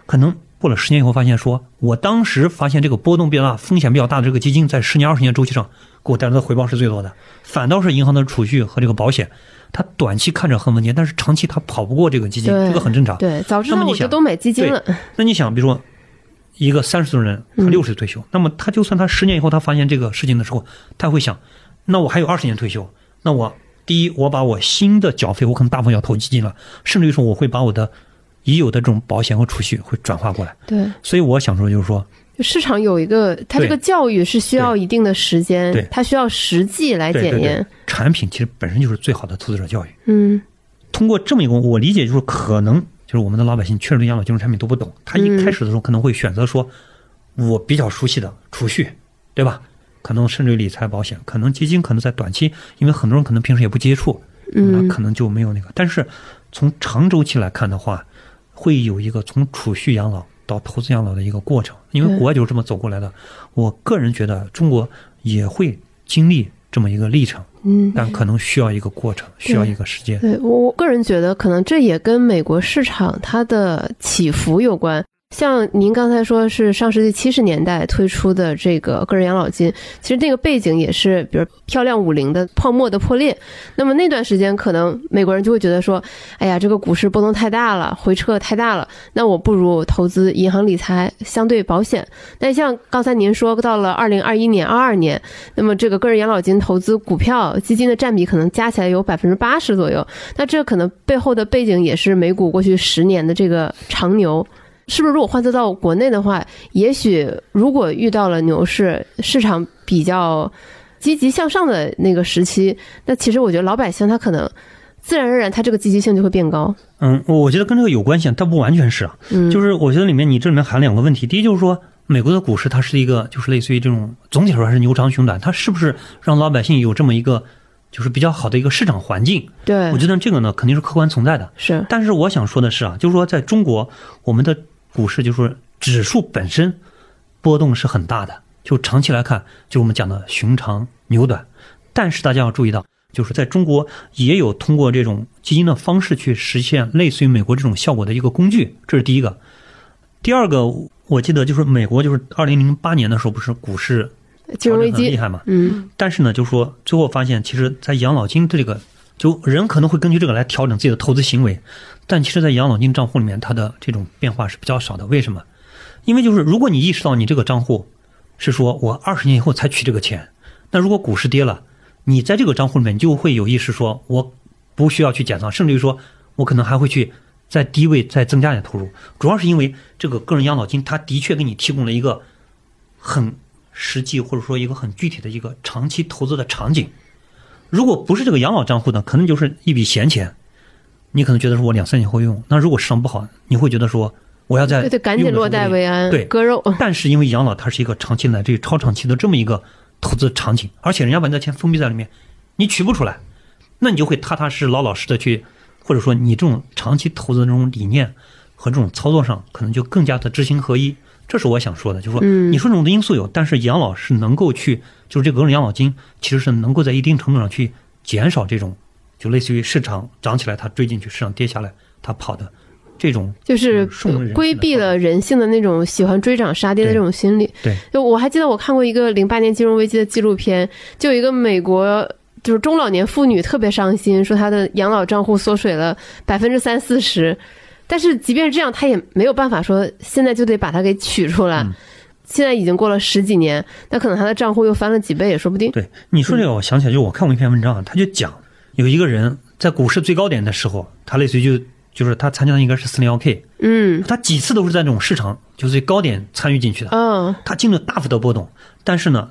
可能过了十年以后，发现说，我当时发现这个波动比较大、风险比较大的这个基金，在十年、二十年周期上给我带来的回报是最多的，反倒是银行的储蓄和这个保险，它短期看着很稳健，但是长期它跑不过这个基金，这个很正常。
对，早知道我就都买基金了，
那你想，比如说一个三十岁的人，他
嗯
六十岁退休，那么他就算他十年以后他发现这个事情的时候，他会想，那我还有二十年退休，那我第一，我把我新的缴费，我可能大部分要投基金了，甚至于说我会把我的已有的这种保险和储蓄会转化过来。
对。
所以我想说，就是说，
市场有一个，它这个教育是需要一定的时间
对，
它需要实际来检验
对。，产品其实本身就是最好的投资者教育。
嗯
通过这么一个，我理解就是可能就是我们的老百姓确实对养老金融产品都不懂，他一开始的时候可能会选择说，我比较熟悉的储蓄，对吧？可能甚至于理财保险，可能基金可能在短期，因为很多人可能平时也不接触，那
嗯
可能就没有那个。但是从长周期来看的话，会有一个从储蓄养老到投资养老的一个过程，因为国外就是这么走过来的。我个人觉得中国也会经历这么一个历程，
嗯，
但可能需要一个过程，需要一个时间。
对我我个人觉得，可能这也跟美国市场它的起伏有关。像您刚才说是上世纪七十年代推出的这个个人养老金，其实那个背景也是，比如漂亮五零的泡沫的破裂。那么那段时间，可能美国人就会觉得说，哎呀，这个股市波动太大了，回撤太大了，那我不如投资银行理财，相对保险。但像刚才您说到了二零二一年、二二年，那么这个个人养老金投资股票基金的占比可能加起来有百分之八十左右。那这可能背后的背景也是美股过去十年的这个长牛。是不是如果换算到国内的话，也许如果遇到了牛市，市场比较积极向上的那个时期，那其实我觉得老百姓他可能自然而然他这个积极性就会变高。
嗯，我觉得跟这个有关系，但不完全是啊。
嗯，
就是我觉得里面你这里面含两个问题，第一就是说，美国的股市它是一个就是类似于这种总体来说还是牛长熊短，它是不是让老百姓有这么一个就是比较好的一个市场环境？
对
我，觉得这个呢肯定是客观存在的。
是
但是我想说的是啊，就是说在中国，我们的股市就是指数本身波动是很大的，就长期来看，就我们讲的熊长牛短。但是大家要注意到，就是在中国也有通过这种基金的方式去实现类似于美国这种效果的一个工具，这是第一个。第二个，我记得就是美国就是二零零八年的时候，不是股市
金融危机，
调整很厉害嘛？
嗯
但是呢，就是说最后发现，其实，在养老金这个，就人可能会根据这个来调整自己的投资行为，但其实，在养老金账户里面，它的这种变化是比较少的。为什么？因为就是如果你意识到你这个账户是说我二十年以后才取这个钱，那如果股市跌了，你在这个账户里面就会有意识说，我不需要去减仓，甚至于说我可能还会去在低位再增加点投入。主要是因为这个个人养老金，它的确给你提供了一个很实际或者说一个很具体的一个长期投资的场景。如果不是这个养老账户呢，可能就是一笔闲钱，你可能觉得说我两三年后用。那如果市场不好，你会觉得说我要在
对对，赶紧落袋为安，
对
割肉。
但是因为养老它是一个长期乃至于超长期的这么一个投资场景，而且人家把你的钱封闭在里面，你取不出来，那你就会踏踏实实、老老实的去，或者说你这种长期投资的这种理念和这种操作上，可能就更加的知行合一。这是我想说的，就是说，
嗯
你说这种的因素有，但是养老是能够去，就是这个个人养老金其实是能够在一定程度上去减少这种，就类似于市场涨起来它追进去，市场跌下来它跑的这种
就是规避了人性的那种喜欢追涨杀跌的这种心理。
对，
就我还记得我看过一个零八年金融危机的纪录片，就有一个美国就是中老年妇女特别伤心，说她的养老账户缩水了百分之三四十，但是即便是这样，她也没有办法说现在就得把它给取出来。
嗯
现在已经过了十几年，那可能她的账户又翻了几倍也说不定。
对你说这个，我想起来，就是我看过一篇文章啊，他就讲有一个人在股市最高点的时候，他类似于就就是他参加的应该是四零幺 K，
嗯
他几次都是在这种市场就是最高点参与进去的，
嗯，
他经历了大幅的波动，但是呢，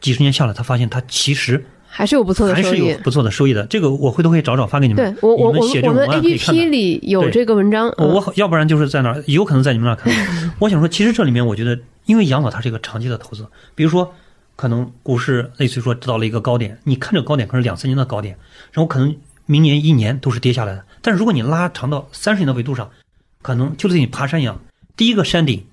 几十年下来，他发现他其实
还是有不错的收益
还是有。不错的收益的。这个我回头可以找找发给你们，
对我我
们写这
我我们
种文案可
A
以
P
看
P
到。
里有
对
这个文章。嗯
我要不然就是在那儿，有可能在你们那儿看到。我想说，其实这里面我觉得，因为养老它是一个长期的投资，比如说，可能股市类似于说到了一个高点，你看这个高点可能是两三年的高点，然后可能明年一年都是跌下来的。但是如果你拉长到三十年的维度上，可能就类似于你爬山一样，第一个山顶，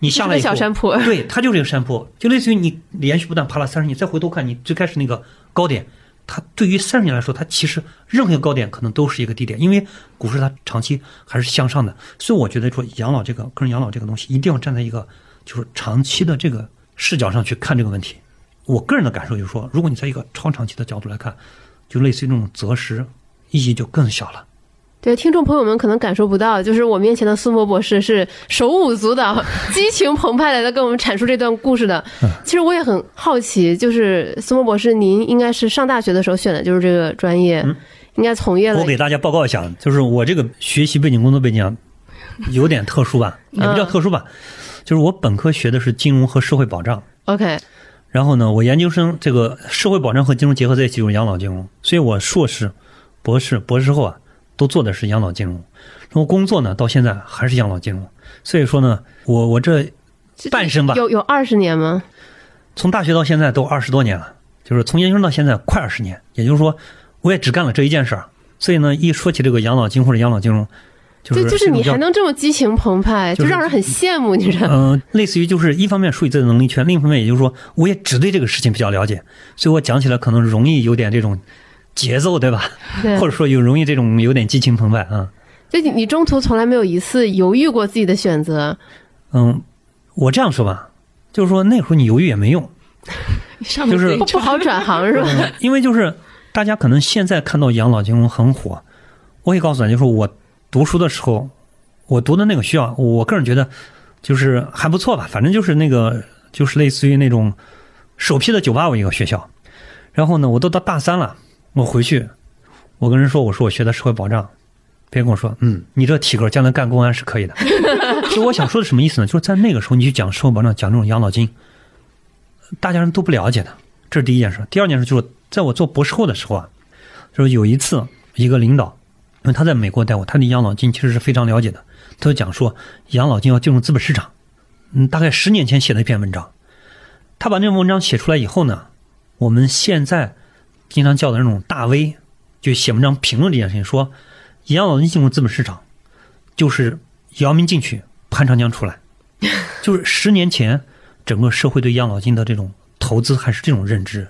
你下来
一个小，山坡，
对，它就是一个山坡，就类似于你连续不断爬了三十年，再回头看你最开始那个高点，它对于三十年来说，它其实任何一个高点可能都是一个低点，因为股市它长期还是向上的，所以我觉得说养老这个个人养老这个东西，一定要站在一个就是长期的这个视角上去看这个问题。我个人的感受就是说，如果你在一个超长期的角度来看，就类似于这种择时，意义就更小了。
对听众朋友们可能感受不到，就是我面前的苏博博士是手舞足蹈、激情澎湃的在跟我们阐述这段故事的。其实我也很好奇，就是苏博博士，您应该是上大学的时候选的就是这个专业，应该从业了
我给大家报告一下，就是我这个学习背景、工作背景啊有点特殊吧，也不叫特殊吧，就是我本科学的是金融和社会保障
，OK，
然后呢，我研究生这个社会保障和金融结合在一起就是养老金融，所以我硕士、博士、博士后啊都做的是养老金融，然后工作呢到现在还是养老金融，所以说呢，我我这半生吧，
有有二十年吗？
从大学到现在都二十多年了，就是从研究生到现在快二十年，也就是说，我也只干了这一件事儿。所以呢，一说起这个养老金或者养老金融，就是
就就是你还能这么激情澎湃，
就
就是让人很羡慕，你知道吗？
嗯、类似于就是一方面属于自己的能力圈，另一方面也就是说，我也只对这个事情比较了解，所以我讲起来可能容易有点这种节奏，对吧？
对
或者说有容易这种有点激情澎湃啊。
就你你中途从来没有一次犹豫过自己的选择，
嗯，我这样说吧，就是说那时候你犹豫也没用，
上
就是
不不好转行是吧？
嗯因为就是大家可能现在看到养老金融很火，我可以告诉大家，就是我读书的时候，我读的那个学校，我个人觉得就是还不错吧，反正就是那个就是类似于那种首批的九八五一个学校。然后呢，我都到大三了，我回去，我跟人说，我说我学的社会保障，别人跟我说，嗯，你这体格将来干公安是可以的。其实我想说的什么意思呢？就是在那个时候，你去讲社会保障，讲这种养老金，大家人都不了解的，这是第一件事。第二件事就是，在我做博士后的时候啊，就是有一次一个领导，因为他在美国待过，他对养老金其实是非常了解的，他就讲说养老金要进入资本市场。嗯，大概十年前写的一篇文章，他把那篇文章写出来以后呢，我们现在经常叫的那种大 V，就写文章评论这件事情，说养老金进入资本市场，就是姚明进去，潘长江出来，就是十年前整个社会对养老金的这种投资还是这种认知。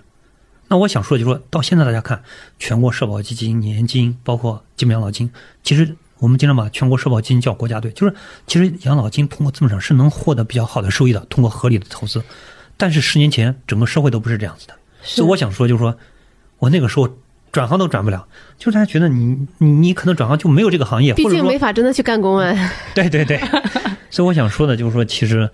那我想说的就是说到现在大家看，全国社保基金、年金，包括基本养老金，其实我们经常把全国社保基金叫国家队，就是其实养老金通过资本市场是能获得比较好的收益的，通过合理的投资。但是十年前整个社会都不是这样子的，所以我想说，就是说我那个时候转行都转不了，就是大家觉得你你你可能转行就没有这个行业，
毕竟没法真的去干公安。
对 对对，所以我想说的就是说，其实，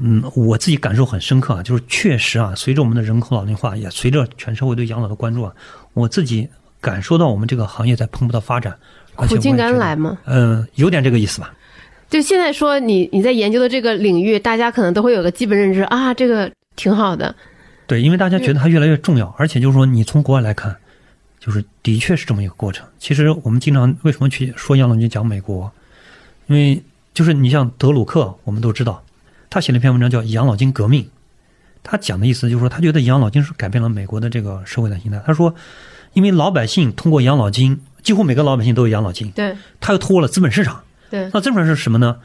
嗯，我自己感受很深刻啊，就是确实啊，随着我们的人口老龄化，也随着全社会对养老的关注啊，我自己感受到我们这个行业在蓬勃的发展。
苦尽甘来吗。
嗯，有点这个意思吧。
就现在说你你在研究的这个领域，大家可能都会有个基本认知啊，这个挺好的。
对，因为大家觉得它越来越重要，而且就是说，你从国外来看，就是的确是这么一个过程。其实我们经常为什么去说养老金讲美国，因为就是你像德鲁克，我们都知道，他写了一篇文章叫《养老金革命》，他讲的意思就是说，他觉得养老金是改变了美国的这个社会的形态。他说，因为老百姓通过养老金，几乎每个老百姓都有养老金，
对
他又通过了资本市场。
对，
那资本市场是什么呢？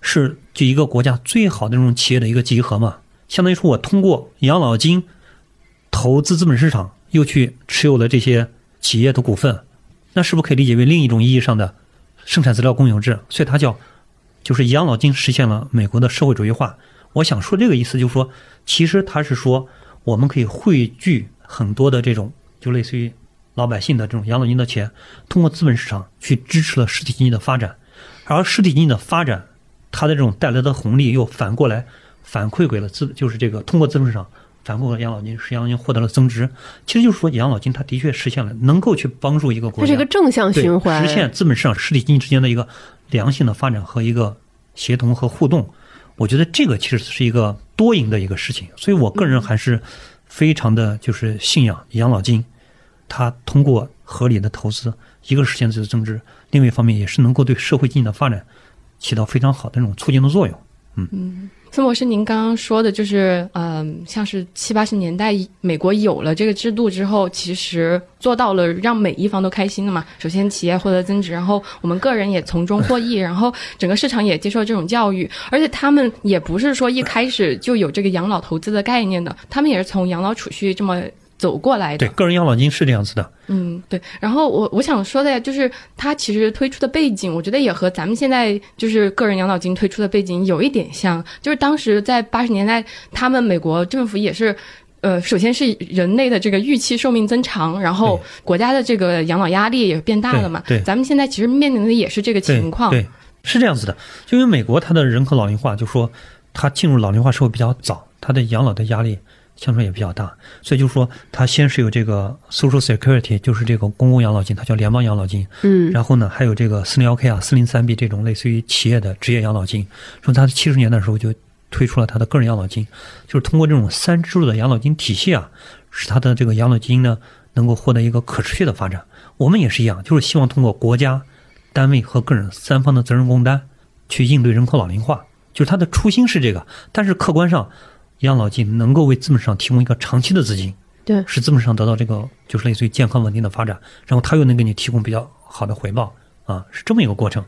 是就一个国家最好的那种企业的一个集合嘛，相当于说我通过养老金投资资本市场，又去持有了这些企业的股份，那是不是可以理解为另一种意义上的生产资料公有制？所以它叫就是养老金实现了美国的社会主义化。我想说这个意思，就是说，其实它是说我们可以汇聚很多的这种就类似于老百姓的这种养老金的钱，通过资本市场去支持了实体经济的发展。而实体经济的发展，它的这种带来的红利又反过来反馈给了资，就是这个通过资本市场反馈给养老金，使养老金获得了增值。其实就是说，养老金它的确实现了能够去帮助一个国家，
它是一个正向循环。
实现资本市场、实体经济之间的一个良性的发展和一个协同和互动。我觉得这个其实是一个多赢的一个事情，所以我个人还是非常的就是信仰养老金，它通过合理的投资，一个是实现自己的增值，另外一方面也是能够对社会经济的发展起到非常好的那种促进的作用。
孙博士，您刚刚说的就是，嗯、像是七八十年代美国有了这个制度之后，其实做到了让每一方都开心的嘛。首先，企业获得增值，然后我们个人也从中获益，然后整个市场也接受这种教育，而且他们也不是说一开始就有这个养老投资的概念的，他们也是从养老储蓄这么走过来的
对，。个人养老金是这样子的。
嗯，对。然后我我想说的呀，就是它其实推出的背景，我觉得也和咱们现在就是个人养老金推出的背景有一点像。就是当时在八十年代，他们美国政府也是。呃，首先是人类的这个预期寿命增长，然后国家的这个养老压力也变大了嘛。
对对
咱们现在其实面临的也是这个情况。
对，是这样子的。就因为美国它的人口老龄化，就说它进入老龄化社会比较早，它的养老的压力相对也比较大，所以就说它先是有这个 Social Security，就是这个公共养老金，它叫联邦养老金。
嗯，
然后呢，还有这个四零幺 K 啊、四零三 B 这种类似于企业的职业养老金。说它七十年代的时候就推出了它的个人养老金，就是通过这种三支柱的养老金体系啊，使它的这个养老金呢能够获得一个可持续的发展。我们也是一样，就是希望通过国家、单位和个人三方的责任共担，去应对人口老龄化。就是它的初心是这个，但是客观上，养老金能够为资本市场提供一个长期的资金，
对，
使资本市场得到这个就是类似于健康稳定的发展，然后它又能给你提供比较好的回报啊，是这么一个过程。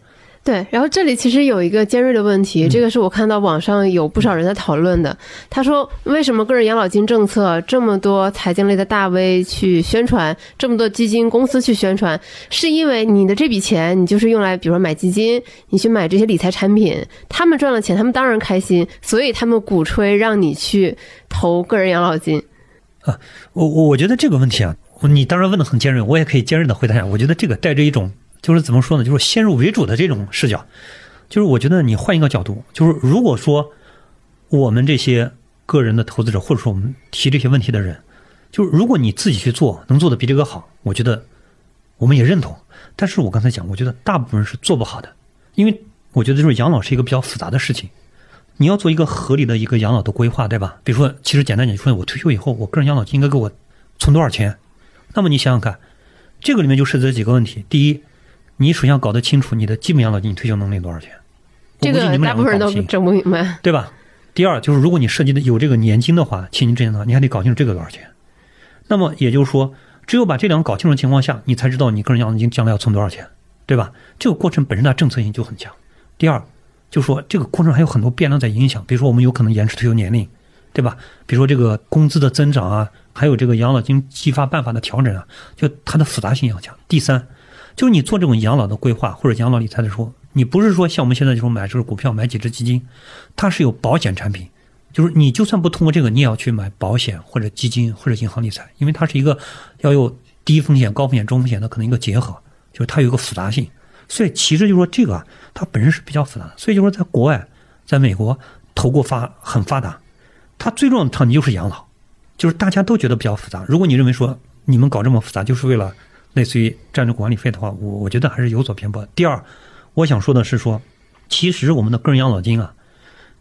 对，然后这里其实有一个尖锐的问题，这个是我看到网上有不少人在讨论的。他说，为什么个人养老金政策这么多财经类的大 V 去宣传，这么多基金公司去宣传，是因为你的这笔钱你就是用来，比如说买基金，你去买这些理财产品，他们赚了钱，他们当然开心，所以他们鼓吹让你去投个人养老金。
啊我我我觉得这个问题啊，你当然问的很尖锐，我也可以尖锐的回答一下。我觉得这个带着一种就是怎么说呢，就是先入为主的这种视角。就是我觉得你换一个角度，就是如果说我们这些个人的投资者，或者说我们提这些问题的人，就是如果你自己去做，能做的比这个好，我觉得我们也认同。但是我刚才讲，我觉得大部分人是做不好的，因为我觉得就是养老是一个比较复杂的事情。你要做一个合理的一个养老的规划，对吧？比如说，其实简单讲，说我退休以后，我个人养老金应该给我存多少钱？那么你想想看，这个里面就涉及几个问题。第一，你首先要搞得清楚你的基本养老金你退休能力多少钱。
这个
你们
大部分人都整不明白。
对吧？第二就是，如果你涉及的有这个年金的话，七年之前的话，你还得搞清楚这个多少钱。那么也就是说，只有把这两个搞清楚的情况下，你才知道你个人养老金将来要存多少钱，对吧？这个过程本身它政策性就很强。第二，就说这个过程还有很多变量在影响，比如说我们有可能延迟退休年龄，对吧？比如说这个工资的增长啊，还有这个养老金计发办法的调整啊，就它的复杂性要强。第三，就是你做这种养老的规划或者养老理财的时候，你不是说像我们现在这种买这个股票、买几只基金，它是有保险产品，就是你就算不通过这个，你也要去买保险或者基金或者银行理财，因为它是一个要有低风险、高风险、中风险的可能一个结合，就是它有一个复杂性。所以其实就是说这个啊它本身是比较复杂的。所以就是说在国外，在美国投顾发很发达，它最重要的场景就是养老，就是大家都觉得比较复杂。如果你认为说你们搞这么复杂就是为了类似于占着管理费的话，我我觉得还是有所偏颇。第二，我想说的是说，其实我们的个人养老金啊，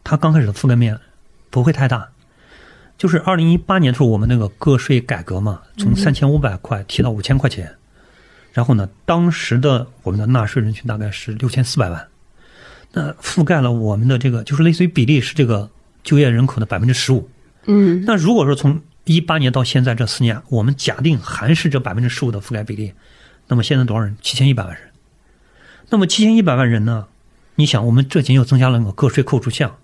它刚开始的覆盖面不会太大。就是二零一八年的时候，我们那个个税改革嘛，从三千五百块提到五千块钱，然后呢，当时的我们的纳税人群大概是六千四百万，那覆盖了我们的这个就是类似于比例是这个就业人口的百分之十五。
嗯
那如果说从一八年到现在这四年，我们假定还是这百分之十五的覆盖比例，那么现在多少人？七千一百万人。那么七千一百万人呢？你想，我们这几年又增加了那个个税扣除项，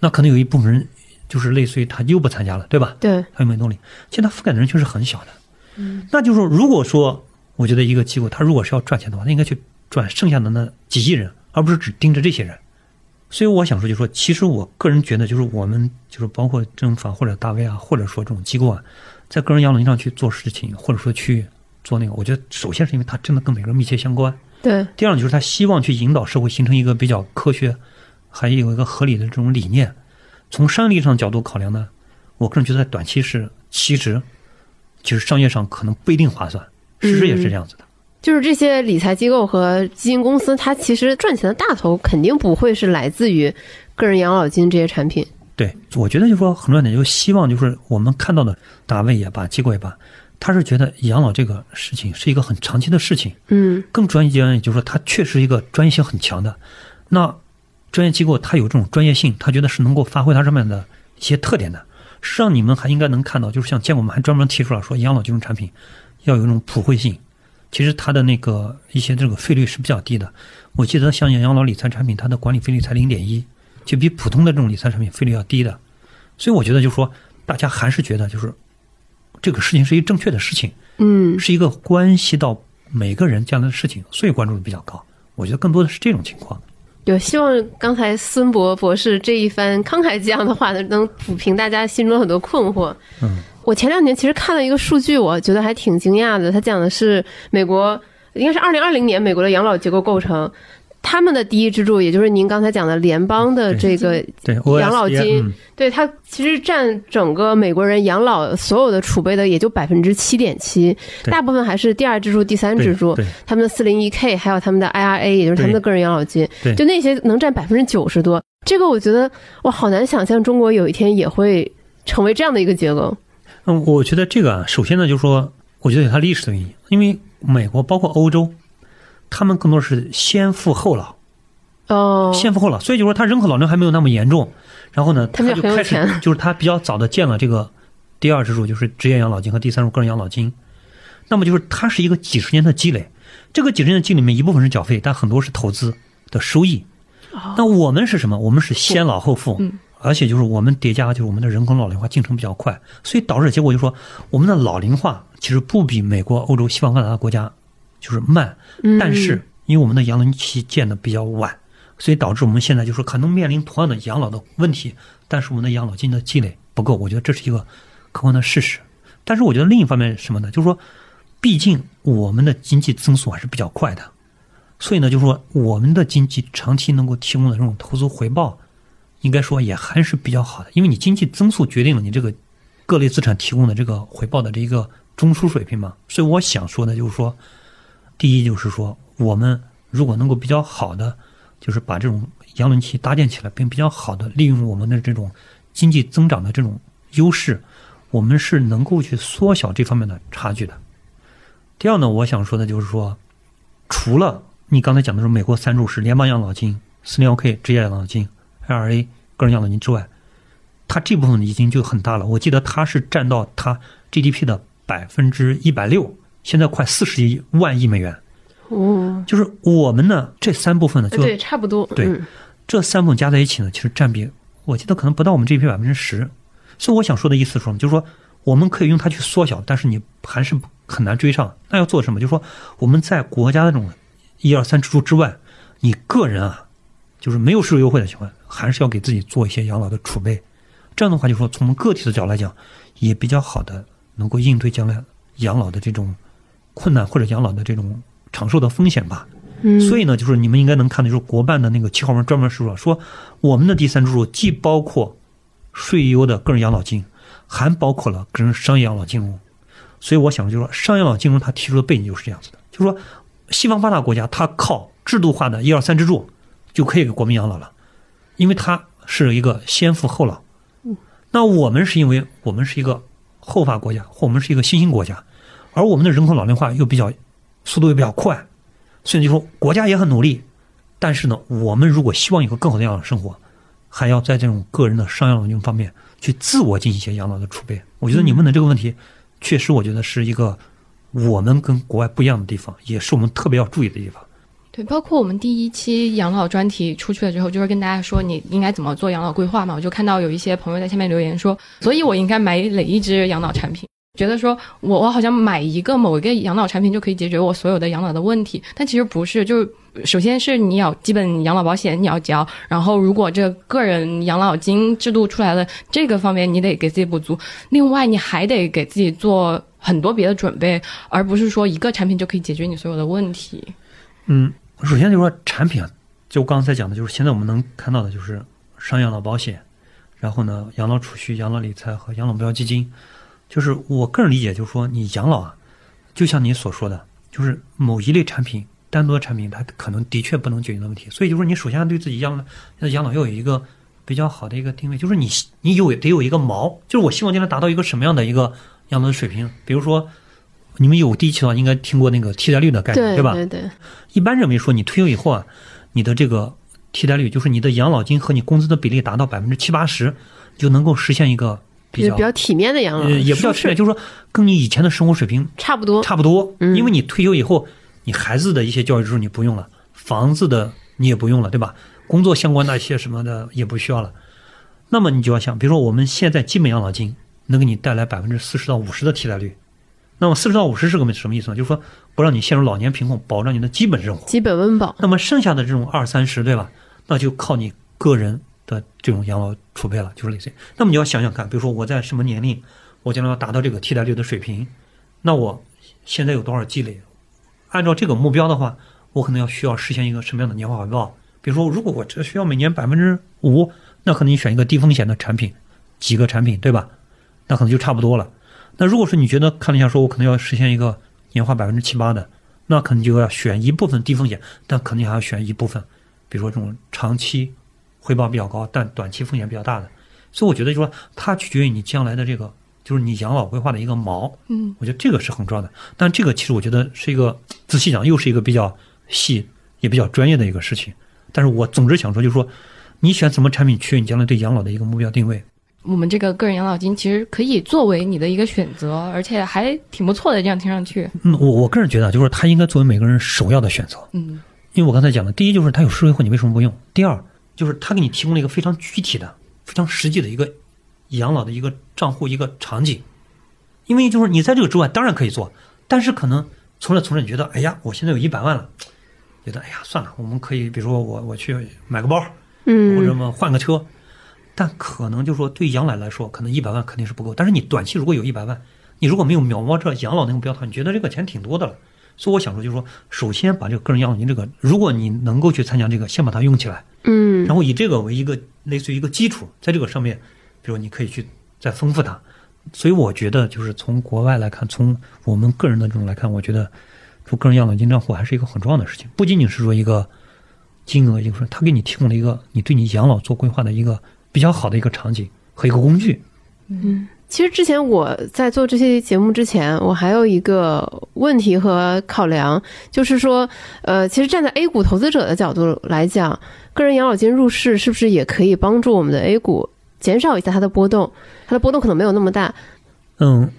那可能有一部分人就是类似于他又不参加了，对吧？
对，
他又没有动力？现在覆盖的人群是很小的。嗯，那就是说，如果说我觉得一个机构他如果是要赚钱的话，他应该去赚剩下的那几亿人，而不是只盯着这些人。所以我想说，就是说，其实我个人觉得，就是我们就是包括政法或者大 V 啊，或者说这种机构啊，在个人养老金上去做事情，或者说去做那个，我觉得首先是因为它真的跟每个人密切相关。
对，
第二呢，就是他希望去引导社会形成一个比较科学，还有一个合理的这种理念。从商业上角度考量呢，我个人觉得在短期是其实，就是商业上可能不一定划算，事实也是这样子的。
就是这些理财机构和基金公司，它其实赚钱的大头肯定不会是来自于个人养老金这些产品。
对，我觉得就是说很重要点，就是希望就是我们看到的单位也罢，机构也罢，他是觉得养老这个事情是一个很长期的事情。
嗯
更专业就是说，它确实一个专业性很强的。那专业机构它有这种专业性，他觉得是能够发挥它上面的一些特点的。实际上，你们还应该能看到，就是像见过我们还专门提出了说，养老金融产品要有一种普惠性。其实它的那个一些这个费率是比较低的。我记得像养老理财产品，它的管理费率才零点一，就比普通的这种理财产品费率要低的。所以我觉得就是说，大家还是觉得就是这个事情是一个正确的事情。
嗯
是一个关系到每个人将来的事情，所以关注度比较高。我觉得更多的是这种情况。
有希望刚才孙博博士这一番慷慨激昂的话呢，能抚平大家心中很多困惑。
嗯，
我前两年其实看了一个数据，我觉得还挺惊讶的。他讲的是美国，应该是二零二零年美国的养老结构构成，他们的第一支柱，也就是您刚才讲的联邦的这个，养老金
嗯
对它其实占整个美国人养老所有的储备的也就百分之七点七，大部分还是第二支柱、第三支柱，他们的四零一 k 还有他们的 IRA，也就是他们的个人养老金，就那些能占百分之九十多。这个我觉得我，好难想象中国有一天也会成为这样的一个结构。
嗯，我觉得这个啊，首先呢，就是说，我觉得有它历史的原因，因为美国包括欧洲，他们更多是先富后老，
哦，
先富后老，所以就说他人口老龄还没有那么严重，然后呢，
他就
开始就是他比较早的建了这个第二支柱，就是职业养老金和第三支柱个人养老金。那么就是它是一个几十年的积累，这个几十年的积累里面一部分是缴费，但很多是投资的收益。那我们是什么？我们是先老后富，
嗯
而且就是我们叠加，就是我们的人口老龄化进程比较快，所以导致的结果就是说，我们的老龄化其实不比美国、欧洲、西方发达的国家就是慢，
嗯
但是因为我们的养老期建的比较晚，所以导致我们现在就是可能面临同样的养老的问题，但是我们的养老金的积累不够，我觉得这是一个客观的事实。但是我觉得另一方面是什么呢？就是说，毕竟我们的经济增速还是比较快的，所以呢，就是说我们的经济长期能够提供的这种投资回报，应该说也还是比较好的，因为你经济增速决定了你这个各类资产提供的这个回报的这一个中枢水平嘛。所以我想说的就是说，第一就是说，我们如果能够比较好的，就是把这种养老期搭建起来，并比较好的利用我们的这种经济增长的这种优势，我们是能够去缩小这方面的差距的。第二呢，我想说的就是说，除了你刚才讲的是美国三柱是联邦养老金、四零幺 k 职业养老金、IRA 个人养老金之外，它这部分已经就很大了。我记得它是占到它 GDP 的百分之一百六，现在快四十亿万亿美元。
哦，
就是我们呢这三部分呢，就
对，差不多。
对
嗯
这三部分加在一起呢，其实占比我记得可能不到我们 GDP 百分之十。所以我想说的意思是什么？就是说我们可以用它去缩小，但是你还是很难追上。那要做什么？就是说我们在国家的这种一二三支柱之外，你个人啊，就是没有税收优惠的情况，还是要给自己做一些养老的储备。这样的话，就说从我们个体的角度来讲，也比较好的能够应对将来养老的这种困难或者养老的这种承受的风险吧。
嗯，
所以呢，就是你们应该能看到，就是国办的那个七号文专门说了，说我们的第三支柱既包括税优的个人养老金，还包括了个人商业养老金融。所以我想就是说，商业养老金融它提出的背景就是这样子的，就是说西方发达国家它靠制度化的一二三支柱就可以给国民养老了，因为他是一个先富后老。那我们是因为我们是一个后发国家，或我们是一个新兴国家，而我们的人口老龄化又比较速度又比较快，所以就说国家也很努力，但是呢，我们如果希望有个更好的养老生活，还要在这种个人的商业养老金方面去自我进行一些养老的储备。我觉得你问的这个问题，确实我觉得是一个我们跟国外不一样的地方，也是我们特别要注意的地方。
对，包括我们第一期养老专题出去了之后，就是跟大家说你应该怎么做养老规划嘛。我就看到有一些朋友在下面留言说，所以我应该买哪一支养老产品？觉得说我我好像买一个某一个养老产品就可以解决我所有的养老的问题，但其实不是。就是首先是你要基本养老保险你要交，然后如果这个人养老金制度出来了，这个方面你得给自己补足。另外你还得给自己做很多别的准备，而不是说一个产品就可以解决你所有的问题。
嗯，首先就是说产品啊，就刚才讲的，就是现在我们能看到的就是商业养老保险，然后呢，养老储蓄、养老理财和养老目标基金。就是我个人理解，就是说你养老啊，就像你所说的，就是某一类产品，单独的产品，它可能的确不能解决的问题。所以就是，你首先对自己养老养老要有一个比较好的一个定位，就是你你有得有一个锚，就是我希望将来达到一个什么样的一个养老的水平。比如说，你们有第一期的话，应该听过那个替代率的概念，
对
吧？
对对，
一般认为说，你退休以后啊，你的这个替代率，就是你的养老金和你工资的比例达到百分之七八十，就能够实现一个比较
比较体面的养老，
呃，也不 叫体面，就是说跟你以前的生活水平
差不多。
差不多。
嗯
因为你退休以后，你孩子的一些教育支出你不用了，房子的你也不用了，对吧？工作相关的一些什么的也不需要了。那么你就要想，比如说我们现在基本养老金能给你带来百分之四十到五十的替代率，那么四十到五十是个什么意思呢？就是说不让你陷入老年贫困，保障你的基本生活。
基本温饱，
那么剩下的这种二三十，对吧？那就靠你个人的这种养老储备了，就是类似于。那么你要想想看，比如说我在什么年龄，我将来要达到这个替代率的水平，那我现在有多少积累？按照这个目标的话，我可能要需要实现一个什么样的年化回报？比如说，如果我只需要每年百分之五，那可能你选一个低风险的产品，几个产品，对吧？那可能就差不多了。那如果说你觉得看了一下，说我可能要实现一个年化百分之七八的，那可能就要选一部分低风险，但肯定还要选一部分，比如说这种长期回报比较高，但短期风险比较大的。所以我觉得就说它取决于你将来的这个，就是你养老规划的一个锚。
嗯，
我觉得这个是很重要的。但这个其实我觉得是一个仔细讲，又是一个比较细也比较专业的一个事情。但是我总之想说，就是说你选什么产品，取决于你将来对养老的一个目标定位。
我们这个个人养老金其实可以作为你的一个选择，而且还挺不错的。这样听上去，
嗯，我我个人觉得啊，就是它应该作为每个人首要的选择。
嗯
因为我刚才讲了，第一就是它有社会惠，你为什么不用？第二就是它给你提供了一个非常具体的、非常实际的一个养老的一个账户一个场景。因为就是你在这个之外当然可以做，但是可能从这从这你觉得，哎呀，我现在有一百万了，觉得哎呀算了，我们可以比如说我我去买个包，嗯或者
嗯，
么换个车，但可能就是说对养老来说，可能一百万肯定是不够。但是你短期如果有一百万，你如果没有瞄摸这养老那个目标的话，你觉得这个钱挺多的了。所以我想说，就是说，首先把这个个人养老金这个，如果你能够去参加这个，先把它用起来，
嗯，
然后以这个为一个类似于一个基础，在这个上面，比如你可以去再丰富它。所以我觉得，就是从国外来看，从我们个人的这种来看，我觉得做个人养老金账户还是一个很重要的事情，不仅仅是说一个金额，就是说它给你提供了一个你对你养老做规划的一个比较好的一个场景和一个工具。
嗯其实之前我在做这些节目之前，我还有一个问题和考量，就是说，呃，其实站在 A 股投资者的角度来讲，个人养老金入市是不是也可以帮助我们的 A 股减少一下它的波动？它的波动可能没有那么大。
嗯，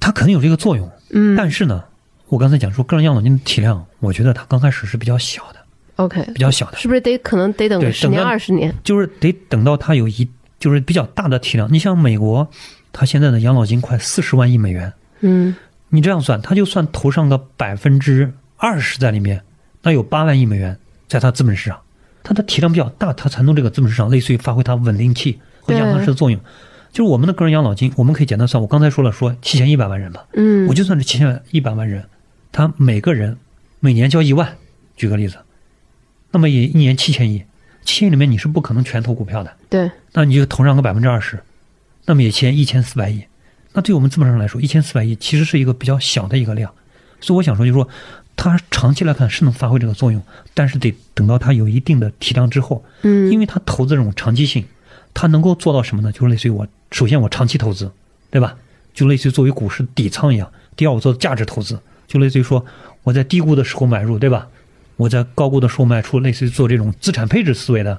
它可能有这个作用，
嗯
但是呢，我刚才讲说个人养老金的体量，我觉得它刚开始是比较小的，
，OK，
比较小的。
是不是得可能得等
对
十年二十年？
就是得等到它有一就是比较大的体量。你像美国，它现在的养老金快四十万亿美元，
嗯
你这样算，它就算投上个百分之二十在里面，那有八万亿美元在它资本市场，它的体量比较大，它才能这个资本市场类似于发挥它稳定器和压舱石的作用。就是我们的个人养老金，我们可以简单算，我刚才说了，说七千一百万人吧，
嗯，
我就算是七千一百万人，他每个人每年交一万，举个例子，那么也一年七千亿，七千亿里面你是不可能全投股票的，
对，
那你就投上个百分之二十，那么也签一千四百亿。那对我们资本上来说，一千四百亿其实是一个比较小的一个量，所以我想说，就是说它长期来看是能发挥这个作用，但是得等到它有一定的体量之后，
嗯，
因为它投资这种长期性，它能够做到什么呢？就是类似于我首先我长期投资，对吧？就类似于作为股市底仓一样。第二，我做价值投资，就类似于说我在低估的时候买入，对吧？我在高估的时候卖出，类似于做这种资产配置思维的。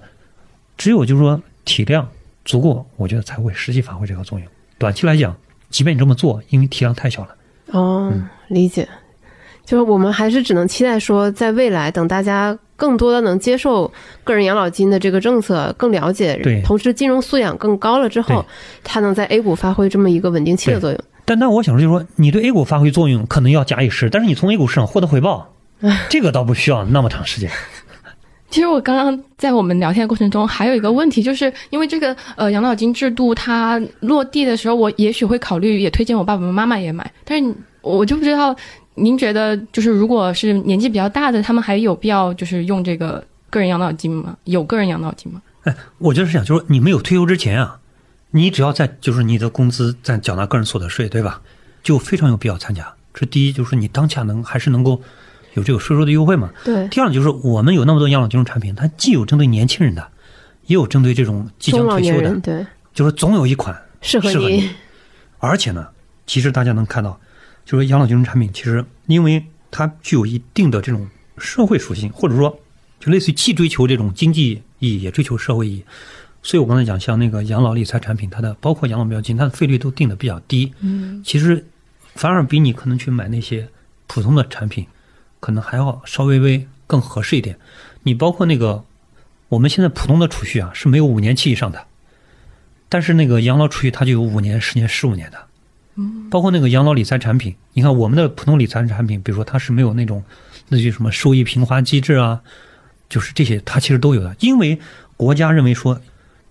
只有就是说体量足够，我觉得才会实际发挥这个作用。短期来讲，即便你这么做，因为体量太小了，
哦，理解。就是我们还是只能期待说，在未来等大家更多的能接受个人养老金的这个政策，更了解，
对
同时金融素养更高了之后，它能在 A 股发挥这么一个稳定器的作用。
但但我想说，就是说你对 A 股发挥作用可能要假以时，但是你从 A 股市场获得回报，这个倒不需要那么长时间。
其实我刚刚在我们聊天的过程中，还有一个问题，就是因为这个呃养老金制度它落地的时候，我也许会考虑也推荐我爸爸妈妈也买，但是我就不知道，您觉得就是如果是年纪比较大的，他们还有必要就是用这个个人养老金吗？有个人养老金吗？
哎我就是想，就是你没有退休之前啊，你只要在就是你的工资在缴纳个人所得税，对吧？就非常有必要参加。这第一就是你当下能还是能够有这个税收的优惠嘛。
对，
第二呢，就是我们有那么多养老金融产品，它既有针对年轻人的，也有针对这种即将退休的，
对
就是总有一款
适合
你。而且呢，其实大家能看到，就是养老金融产品，其实因为它具有一定的这种社会属性，或者说就类似于既追求这种经济意义，也追求社会意义。所以我刚才讲，像那个养老理财产品，它的包括养老标金，它的费率都定的比较低。
嗯，
其实反而比你可能去买那些普通的产品，可能还要稍微微更合适一点。你包括那个我们现在普通的储蓄啊是没有五年期以上的，但是那个养老储蓄它就有五年、十年、十五年的。嗯，包括那个养老理财产品，你看我们的普通理财产品，比如说它是没有那种那就什么收益平滑机制啊，就是这些它其实都有的，因为国家认为说，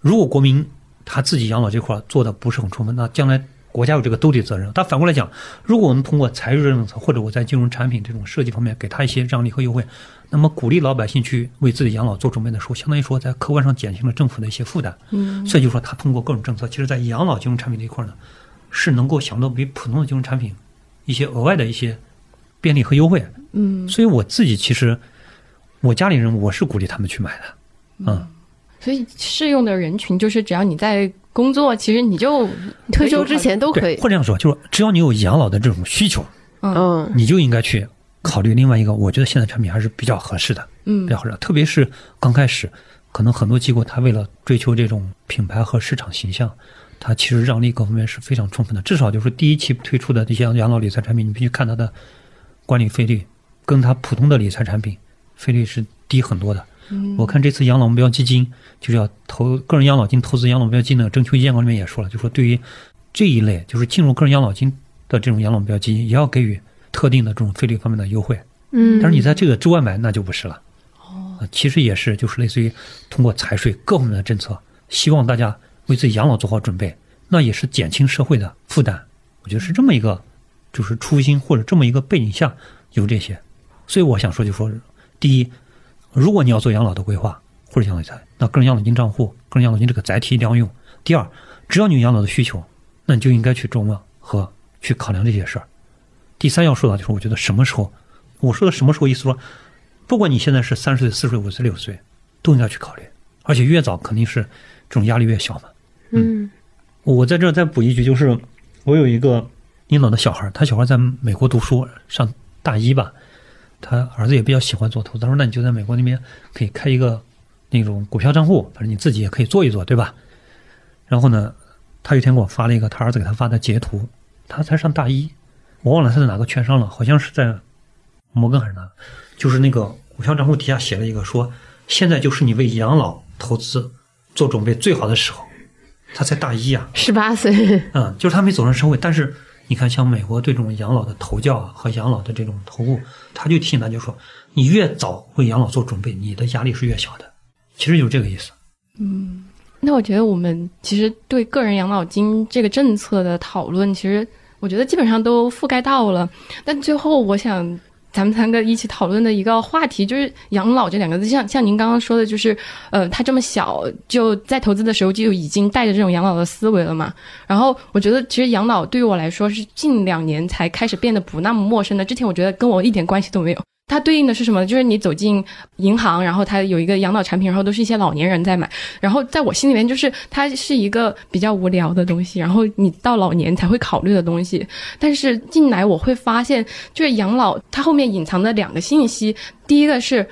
如果国民他自己养老这块做的不是很充分，那将来国家有这个兜底责任。但反过来讲，如果我们通过财税政策或者我在金融产品这种设计方面给他一些让利和优惠，那么鼓励老百姓去为自己养老做准备的时候，相当于说在客观上减轻了政府的一些负担。
嗯，
所以就说他通过各种政策，其实在养老金融产品这一块呢，是能够享到比普通的金融产品一些额外的一些便利和优惠。
嗯，
所以我自己其实我家里人我是鼓励他们去买的。嗯，
所以适用的人群就是只要你在工作，其实你就
退休之前都可，以
或。者这样说，就是只要你有养老的这种需求，
嗯，
你就应该去考虑另外一个，我觉得现在产品还是比较合适的，
嗯
比较合适。特别是刚开始，可能很多机构他为了追求这种品牌和市场形象，它其实让利各方面是非常充分的。至少就是第一期推出的这些养老理财产品，你必须看它的管理费率，跟它普通的理财产品费率是低很多的。
嗯
我看这次养老目标基金就是要投个人养老金投资养老目标基金的征求意见稿里面也说了，就说对于这一类就是进入个人养老金的这种养老目标基金，也要给予特定的这种费率方面的优惠。
嗯，
但是你在这个之外买，那就不是了。哦，其实也是就是类似于通过财税各方面的政策，希望大家为自己养老做好准备，那也是减轻社会的负担。我觉得是这么一个就是初心或者这么一个背景下有这些。所以我想说，就说第一，如果你要做养老的规划或者养老理财，那个人养老金账户、个人养老金这个载体一定要用。第二，只要你有养老的需求，那你就应该去琢磨和去考量这些事儿。第三要说的就是，我觉得什么时候，我说的什么时候意思说，不管你现在是三十岁、四十岁、五十岁、六十岁，都应该去考虑，而且越早肯定是这种压力越小嘛。
嗯
我在这儿再补一句，就是我有一个领导的小孩，他小孩在美国读书，上大一吧，他儿子也比较喜欢做投资，他说那你就在美国那边可以开一个那种股票账户，反正你自己也可以做一做，对吧？然后呢，他有一天给我发了一个他儿子给他发的截图，他才上大一，我忘了他在哪个券商了，好像是在摩根还是哪，就是那个股票账户底下写了一个说，现在就是你为养老投资做准备最好的时候。他才大一啊，
十八岁，
嗯，就是他没走上社会，但是你看，像美国对这种养老的投教和养老的这种投入，他就提醒大家说，你越早为养老做准备，你的压力是越小的。其实就这个意思。
嗯那我觉得我们其实对个人养老金这个政策的讨论，其实我觉得基本上都覆盖到了。但最后，我想咱们三个一起讨论的一个话题，就是养老这两个字。像像您刚刚说的，就是呃，他这么小就在投资的时候就已经带着这种养老的思维了嘛。然后我觉得，其实养老对于我来说是近两年才开始变得不那么陌生的。之前我觉得跟我一点关系都没有。它对应的是什么？就是你走进银行，然后它有一个养老产品，然后都是一些老年人在买。然后在我心里面，就是它是一个比较无聊的东西，然后你到老年才会考虑的东西。但是进来我会发现，就是养老它后面隐藏的两个信息，第一个是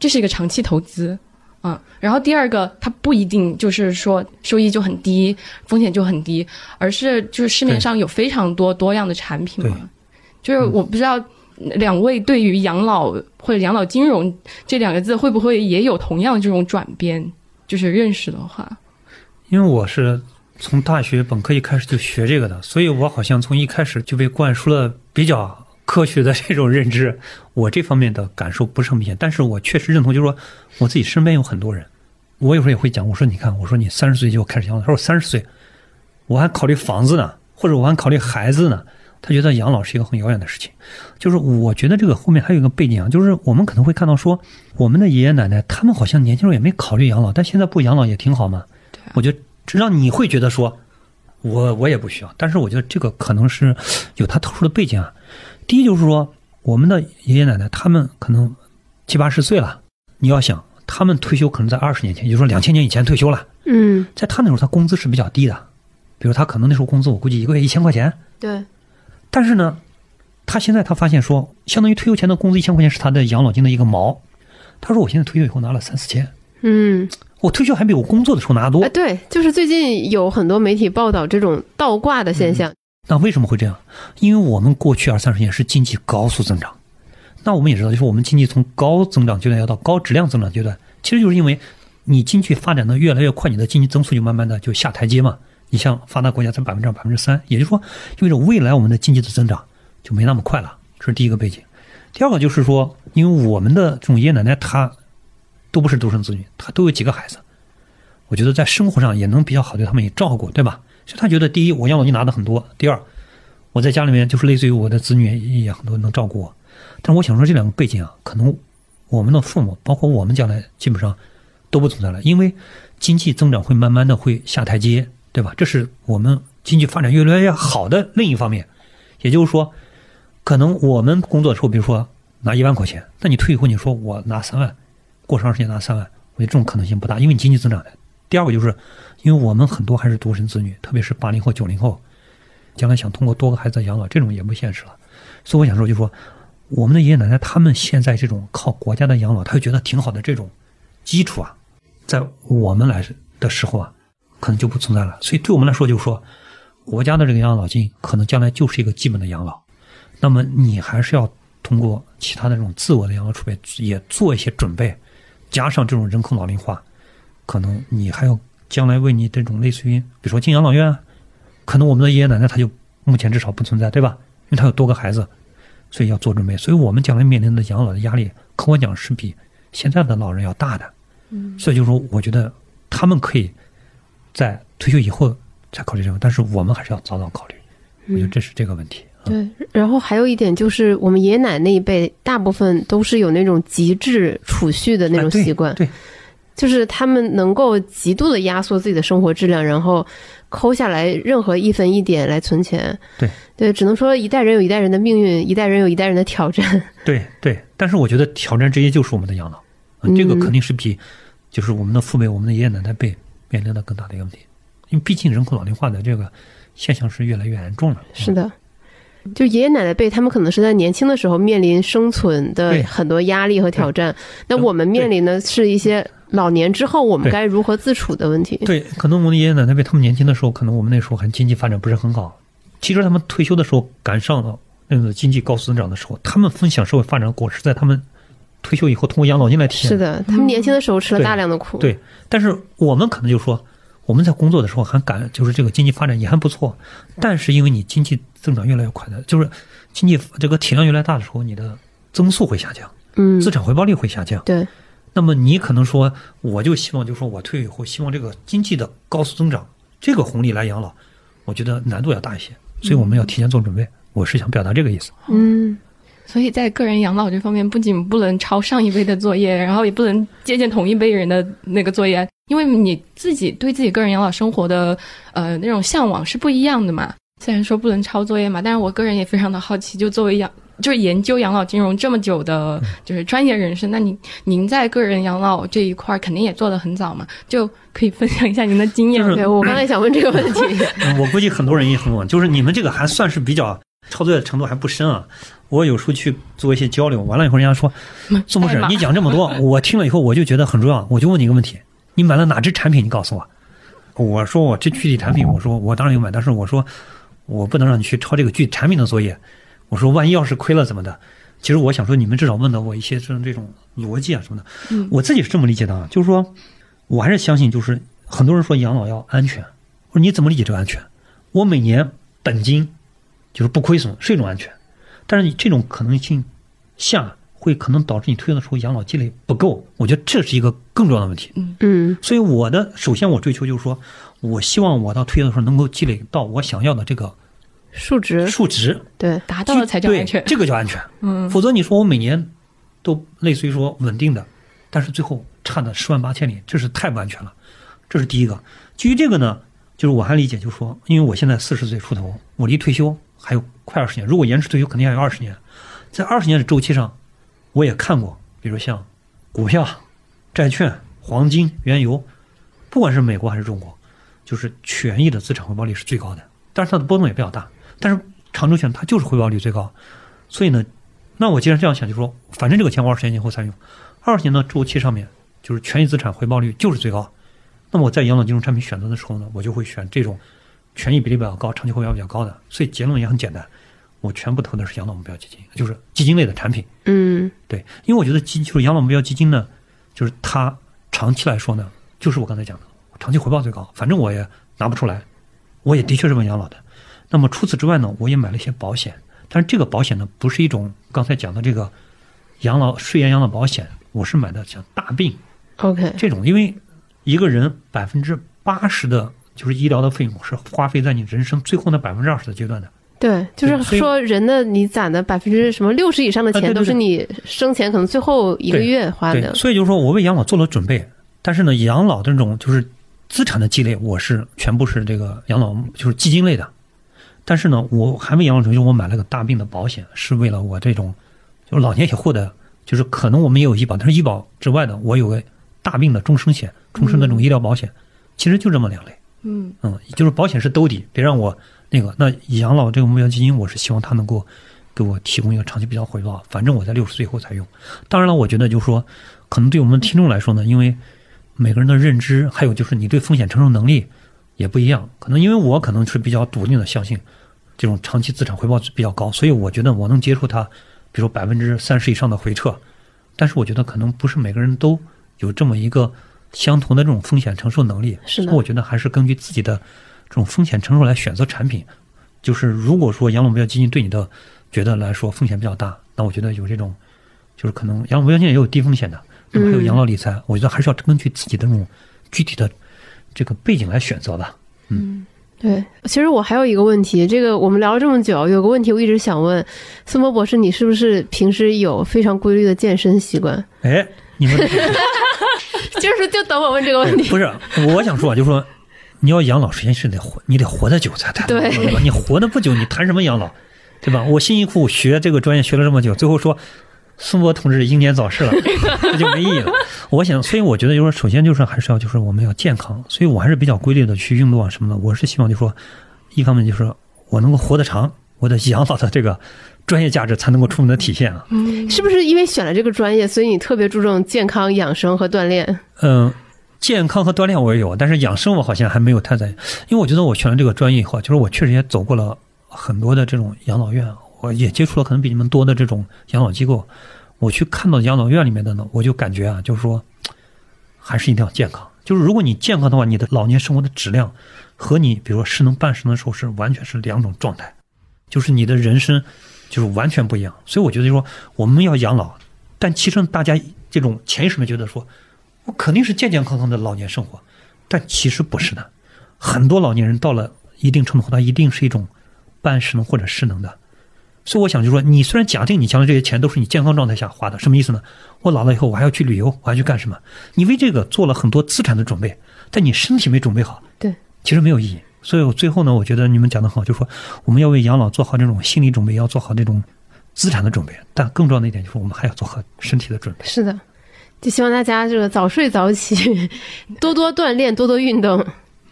这是一个长期投资。嗯，然后第二个，它不一定就是说收益就很低，风险就很低，而是就是市面上有非常多多样的产品嘛。就是我不知道。两位对于养老或者养老金融这两个字，会不会也有同样这种转变？就是认识的话，
因为我是从大学本科一开始就学这个的，所以我好像从一开始就被灌输了比较科学的这种认知。我这方面的感受不是很明显，但是我确实认同，就是说我自己身边有很多人，我有时候也会讲，我说你看，我说你三十岁就开始养老，他说三十岁我还考虑房子呢，或者我还考虑孩子呢。他觉得养老是一个很遥远的事情，就是我觉得这个后面还有一个背景啊，就是我们可能会看到说，我们的爷爷奶奶他们好像年轻时候也没考虑养老，但现在不养老也挺好嘛。我觉得让你会觉得说，我我也不需要，但是我觉得这个可能是有它特殊的背景啊。第一就是说，我们的爷爷奶奶他们可能七八十岁了，你要想他们退休可能在二十年前，也就是说两千年以前退休了。
嗯，
在他那时候他工资是比较低的，比如他可能那时候工资我估计一个月一千块钱。
对。
但是呢，他现在他发现说，相当于退休前的工资一千块钱是他的养老金的一个毛。他说：“我现在退休以后拿了三四千，
嗯，
我退休还比我工作的时候拿多。”
哎对，就是最近有很多媒体报道这种倒挂的现象。
那为什么会这样？因为我们过去二三十年是经济高速增长，那我们也知道，就是我们经济从高增长阶段要到高质量增长阶段，其实就是因为你经济发展的越来越快，你的经济增速就慢慢的就下台阶嘛。你像发达国家才百分之二、百分之三，也就是说，意味着未来我们的经济的增长就没那么快了。这是第一个背景。第二个就是说，因为我们的这种爷爷奶奶他都不是独生子女，他都有几个孩子，我觉得在生活上也能比较好对他们也照顾，对吧？所以他觉得，第一，我养老金拿的很多；第二，我在家里面就是类似于我的子女也很多能照顾我。但我想说，这两个背景啊，可能我们的父母，包括我们将来基本上都不存在了，因为经济增长会慢慢的会下台阶。对吧？这是我们经济发展越来越好的另一方面，也就是说，可能我们工作的时候，比如说拿一万块钱，那你退以后你说我拿三万，过长时间拿三万，我觉得这种可能性不大，因为你经济增长的。第二个就是，因为我们很多还是独生子女，特别是八零后、九零后，将来想通过多个孩子养老，这种也不现实了。所以我想说，就说，我们的爷爷奶奶他们现在这种靠国家的养老，他就觉得挺好的这种基础啊，在我们来的时候啊。可能就不存在了，所以对我们来说，就是说，国家的这个养老金可能将来就是一个基本的养老。那么你还是要通过其他的这种自我的养老储备也做一些准备，加上这种人口老龄化，可能你还要将来为你这种类似于，比如说进养老院，可能我们的爷爷奶奶他就目前至少不存在，对吧？因为他有多个孩子，所以要做准备。所以我们将来面临的养老的压力，客观讲是比现在的老人要大的。
嗯，
所以就是说，我觉得他们可以。在退休以后才考虑这个，但是我们还是要早早考虑。我觉得这是这个问题。
对，然后还有一点就是，我们爷爷奶奶那一辈大部分都是有那种极致储蓄的那种习惯，
对，
就是他们能够极度的压缩自己的生活质量，然后抠下来任何一分一点来存钱。
对，
对，只能说一代人有一代人的命运，一代人有一代人的挑战。
对对，但是我觉得挑战之一就是我们的养老，这个肯定是比就是我们的父辈、我们的爷爷奶奶辈。面临的更大的一个问题，因为毕竟人口老龄化的这个现象是越来越严重了。
是的，就爷爷奶奶辈，他们可能是在年轻的时候面临生存的很多压力和挑战。那我们面临的是一些老年之后我们该如何自处的问题。
对，可能我们的爷爷奶奶辈，他们年轻的时候，可能我们那时候还经济发展不是很好。其实他们退休的时候赶上了那个经济高速增长的时候，他们分享社会发展果实，在他们。退休以后通过养老金来体现。
是的，他们年轻的时候吃了大量的苦。
对，但是我们可能就说，我们在工作的时候还感就是这个经济发展也还不错，但是因为你经济增长越来越快的，就是经济这个体量越来越大的时候，你的增速会下降，
嗯，
资产回报率会下降。
对，
那么你可能说，我就希望，就说我退役以后，希望这个经济的高速增长，这个红利来养老，我觉得难度要大一些，所以我们要提前做准备。我是想表达这个意思。
嗯
所以在个人养老这方面，不仅不能抄上一辈的作业，然后也不能借鉴同一辈人的那个作业，因为你自己对自己个人养老生活的呃那种向往是不一样的嘛。虽然说不能抄作业嘛，但是我个人也非常的好奇，就作为养就是研究养老金融这么久的，就是专业人士，那您您在个人养老这一块儿肯定也做得很早嘛，就可以分享一下您的经验。
就是
对我刚才想问这个问题，
嗯我估计很多人也很问，就是你们这个还算是比较抄作业的程度还不深啊。我有时候去做一些交流，完了以后人家说，宋博士你讲这么多，我听了以后我就觉得很重要，我就问你一个问题：你买了哪只产品？你告诉我。我说我这具体产品，我说我当然有买，但是我说我不能让你去抄这个具体产品的作业。我说万一要是亏了怎么的？其实我想说，你们至少问到我一些这种这种逻辑啊什么的。
嗯
我自己是这么理解的啊，就是说，我还是相信，就是很多人说养老要安全，我说你怎么理解这个安全？我每年本金就是不亏损是一种安全，但是你这种可能性下会可能导致你退休的时候养老积累不够，我觉得这是一个更重要的问题。
嗯
所以我的首先我追求就是说，我希望我到退休的时候能够积累到我想要的这个
数值
数值，
对，
达到了才叫安全，。
这个叫安全。
嗯，
否则你说我每年都类似于说稳定的，但是最后差的十万八千里，这是太不安全了。这是第一个。基于这个呢，就是我还理解，就是说，因为我现在四十岁出头，我离退休还有快二十年，如果延迟退休，肯定还有二十年。在二十年的周期上，我也看过，比如像股票、债券、黄金、原油，不管是美国还是中国，就是权益的资产回报率是最高的，但是它的波动也比较大，但是长周期它就是回报率最高。所以呢，那我既然这样想，就说反正这个钱我二十年以后才用，二十年的周期上面就是权益资产回报率就是最高。那么我在养老金融产品选择的时候呢，我就会选这种权益比例比较高、长期回报比较高的。所以结论也很简单，我全部投的是养老目标基金，就是基金类的产品。
嗯
对，因为我觉得基就是养老目标基金呢，就是它长期来说呢，就是我刚才讲的，长期回报最高，反正我也拿不出来，我也的确是问养老的。那么除此之外呢，我也买了一些保险，但是这个保险呢，不是一种刚才讲的这个养老税延养老保险，我是买的像大病
，OK，
这种，因为一个人百分之八十的就是医疗的费用是花费在你人生最后那百分之二十的阶段的。
对，就是说人的你攒的百分之什么六十以上的钱，都是你生前可能最后一个月花
对，
的。
所以就是说我为养老做了准备，但是呢，养老的这种就是资产的积累，我是全部是这个养老就是基金类的。但是呢，我还没养老准备，我买了个大病的保险，是为了我这种就是老年以后的，就是可能我们也有医保，但是医保之外的，我有个大病的终生险、终身的这种医疗保险，其实就这么两类。
嗯
嗯，就是保险是兜底，别让我那个。那养老这个目标基金，我是希望它能够给我提供一个长期比较回报，反正我在六十岁以后才用。当然了，我觉得就是说，可能对我们听众来说呢，因为每个人的认知，还有就是你对风险承受能力也不一样。可能因为我可能是比较笃定的相信这种长期资产回报比较高，所以我觉得我能接受它，比如百分之三十以上的回撤。但是我觉得可能不是每个人都有这么一个相同的这种风险承受能力。
是的
我觉得还是根据自己的这种风险承受来选择产品。就是如果说养老目标基金对你的觉得来说风险比较大，那我觉得有这种，就是可能养老目标基金也有低风险的，那么还有养老理财，我觉得还是要根据自己的这种具体的这个背景来选择吧。
嗯对，其实我还有一个问题，这个我们聊了这么久，有个问题我一直想问孙博博士，你是不是平时有非常规律的健身习惯？
哎，你们
就是就等我问这个问题。
不是，我想说啊，就是说你要养老，首先是得活，你得活得久才谈。
对
吧？你活得不久，你谈什么养老，对吧？我辛辛苦苦学这个专业学了这么久，最后说孙博同志英年早逝了，这就没意义了。我想，所以我觉得就是首先就是还是要就是我们要健康，所以我还是比较规律的去运动啊什么的。我是希望就是说，一方面就是我能够活得长，我的养老的这个专业价值才能够充分的体现啊。
嗯是不是因为选了这个专业，所以你特别注重健康养生和锻炼？
嗯，健康和锻炼我也有，但是养生我好像还没有太在意，因为我觉得我选了这个专业以后，就是我确实也走过了很多的这种养老院，我也接触了可能比你们多的这种养老机构，我去看到养老院里面的呢，我就感觉啊，就是说，还是一定要健康，就是如果你健康的话，你的老年生活的质量和你比如说失能半失能的时候是完全是两种状态，就是你的人生就是完全不一样。所以我觉得就说我们要养老，但其实大家这种潜意识里面觉得说，我肯定是健健康康的老年生活，但其实不是的。很多老年人到了一定程度后，他一定是一种半失能或者失能的。所以我想就说，你虽然假定你将来这些钱都是你健康状态下花的，什么意思呢？我老了以后我还要去旅游，我还去干什么？你为这个做了很多资产的准备，但你身体没准备好，
对，
其实没有意义。所以我最后呢，我觉得你们讲的好，就是说我们要为养老做好这种心理准备，要做好这种资产的准备，但更重要的一点就是我们还要做好身体的准备。
是的，就希望大家这个早睡早起，多多锻炼，多多运动。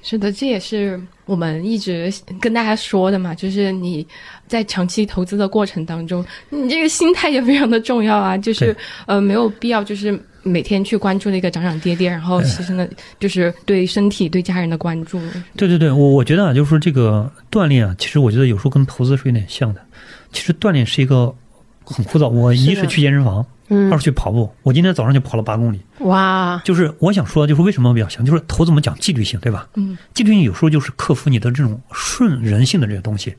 是的，这也是我们一直跟大家说的嘛，就是你在长期投资的过程当中，你这个心态也非常的重要啊，就是呃没有必要就是每天去关注那个涨涨跌跌，然后其实呢就是对身体对家人的关注。
对对对，我我觉得啊，就是说这个锻炼啊，其实我觉得有时候跟投资是有点像的。其实锻炼是一个很枯燥，我一是去健身房。二是去跑步，我今天早上就跑了八公里。
哇！
就是我想说，就是为什么比较像，就是投资我们讲纪律性，对吧？
嗯，
纪律性有时候就是克服你的这种顺人性的这些东西。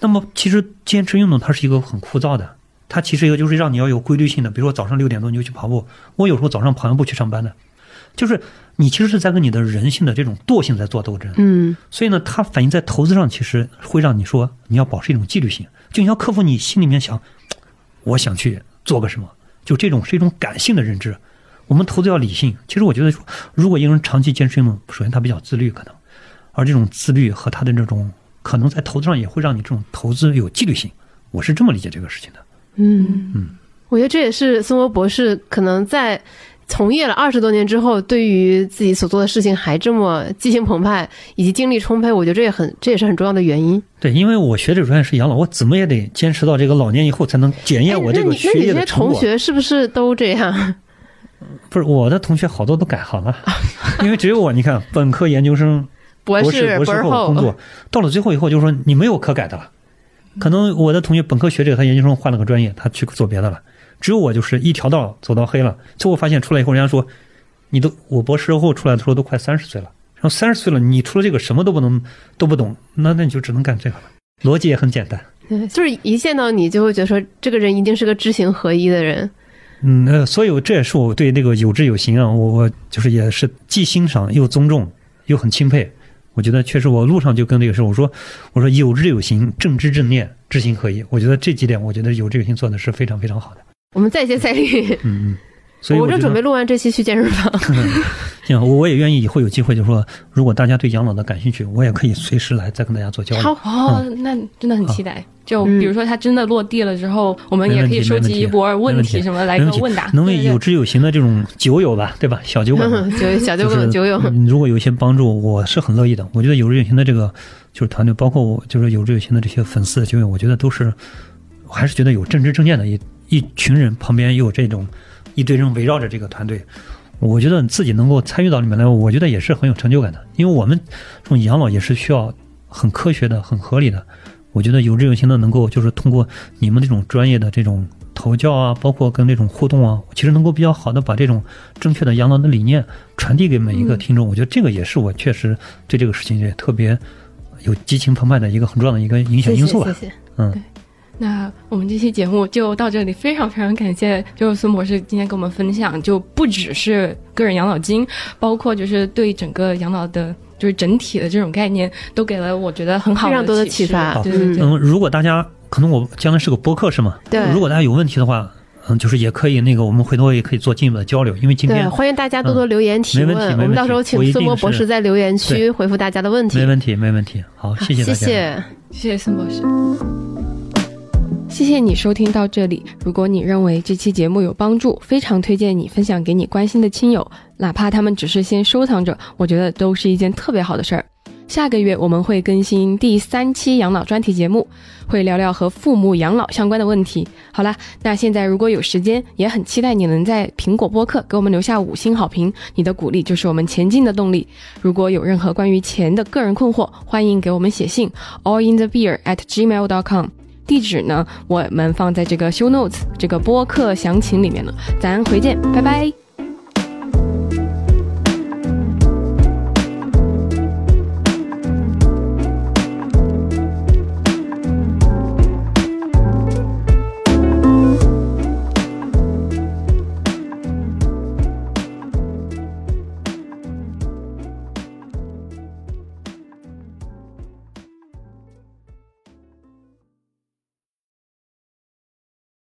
那么其实坚持运动它是一个很枯燥的，它其实一个就是让你要有规律性的，比如说早上六点多你就去跑步。我有时候早上跑完步去上班的，就是你其实是在跟你的人性的这种惰性在做斗争。
嗯，
所以呢，它反映在投资上，其实会让你说你要保持一种纪律性，就你要克服你心里面想，我想去做个什么。就这种是一种感性的认知，我们投资要理性。其实我觉得，如果一个人长期坚持运动，首先他比较自律，可能，而这种自律和他的这种可能在投资上也会让你这种投资有纪律性。我是这么理解这个事情的。
嗯
嗯，
我觉得这也是孙博博士可能在。从业了二十多年之后，对于自己所做的事情还这么激情澎湃，以及精力充沛，我觉得这也很这也是很重要的原因。
对，因为我学这个专业是养老，我怎么也得坚持到这个老年以后才能检验我这个学业的
成果。同学是不是都这样？
不是，我的同学好多都改行了，因为只有我，你看本科、研究生、
博
士、博士后工作，到了最后以后，就是说你没有可改的了。可能我的同学本科学这个，他研究生换了个专业，他去做别的了。只有我就是一条道走到黑了，最后发现出来以后，人家说，你都我博士后出来的时候都快三十岁了，然后三十岁了，你除了这个什么都不能都不懂，那那你就只能干这个了。逻辑也很简单，
就是一见到你就会觉得说，这个人一定是个知行合一的人。
嗯，呃，所以这也是我对那个有知有行啊，我我就是也是既欣赏又尊重又很钦佩。我觉得确实，我路上就跟这个事我说，我说有志有行，正知正念，知行合一。我觉得这几点，我觉得有志有行做的是非常非常好的。
我们再接再厉。
嗯嗯，所以
我正准备录完这期去健身房。
行，我我也愿意以后有机会，就是说，如果大家对养老的感兴趣，我也可以随时来再跟大家做交流。
好，哦，那真的很期待。就比如说它真的落地了之后，我们也可以收集一波问题什么来个问答，
能为有知有行的这种酒友吧，对吧？小酒馆，
酒小酒馆酒友，
如果有一些帮助，我是很乐意的。我觉得有知有行的这个就是团队，包括我就是有知有行的这些粉丝酒友，我觉得都是，我还是觉得有正知正见的一。一群人旁边又有这种一堆人围绕着这个团队，我觉得自己能够参与到里面来，我觉得也是很有成就感的。因为我们这种养老也是需要很科学的、很合理的。我觉得有志有行的能够就是通过你们这种专业的这种投教啊，包括跟这种互动啊，其实能够比较好的把这种正确的养老的理念传递给每一个听众。我觉得这个也是我确实对这个事情也特别有激情澎湃的一个很重要的一个影响因素吧。
谢谢。
嗯。
那我们这期节目就到这里，非常非常感谢，就是孙博士今天跟我们分享，就不只是个人养老金，包括就是对整个养老的，就是整体的这种概念，都给了我觉得很好
非常多的启发。
对对对。
嗯，如果大家可能我将来是个播客是吗？
对。
如果大家有问题的话，嗯，就是也可以那个，我们回头也可以做进一步的交流，因为今天
欢迎大家多多留言提问，我们到时候请孙博博士在留言区回复大家的问题。
没问题，没问题。好，谢谢大家。
谢谢，
谢谢孙博士。谢谢你收听到这里。如果你认为这期节目有帮助，非常推荐你分享给你关心的亲友，哪怕他们只是先收藏着，我觉得都是一件特别好的事儿。下个月我们会更新第三期养老专题节目，会聊聊和父母养老相关的问题。好啦，那现在如果有时间，也很期待你能在苹果播客给我们留下五星好评，你的鼓励就是我们前进的动力。如果有任何关于钱的个人困惑，欢迎给我们写信，allinthebeer at gmail.com。地址呢，我们放在这个 show notes 这个播客详情里面了。咱回见，拜拜。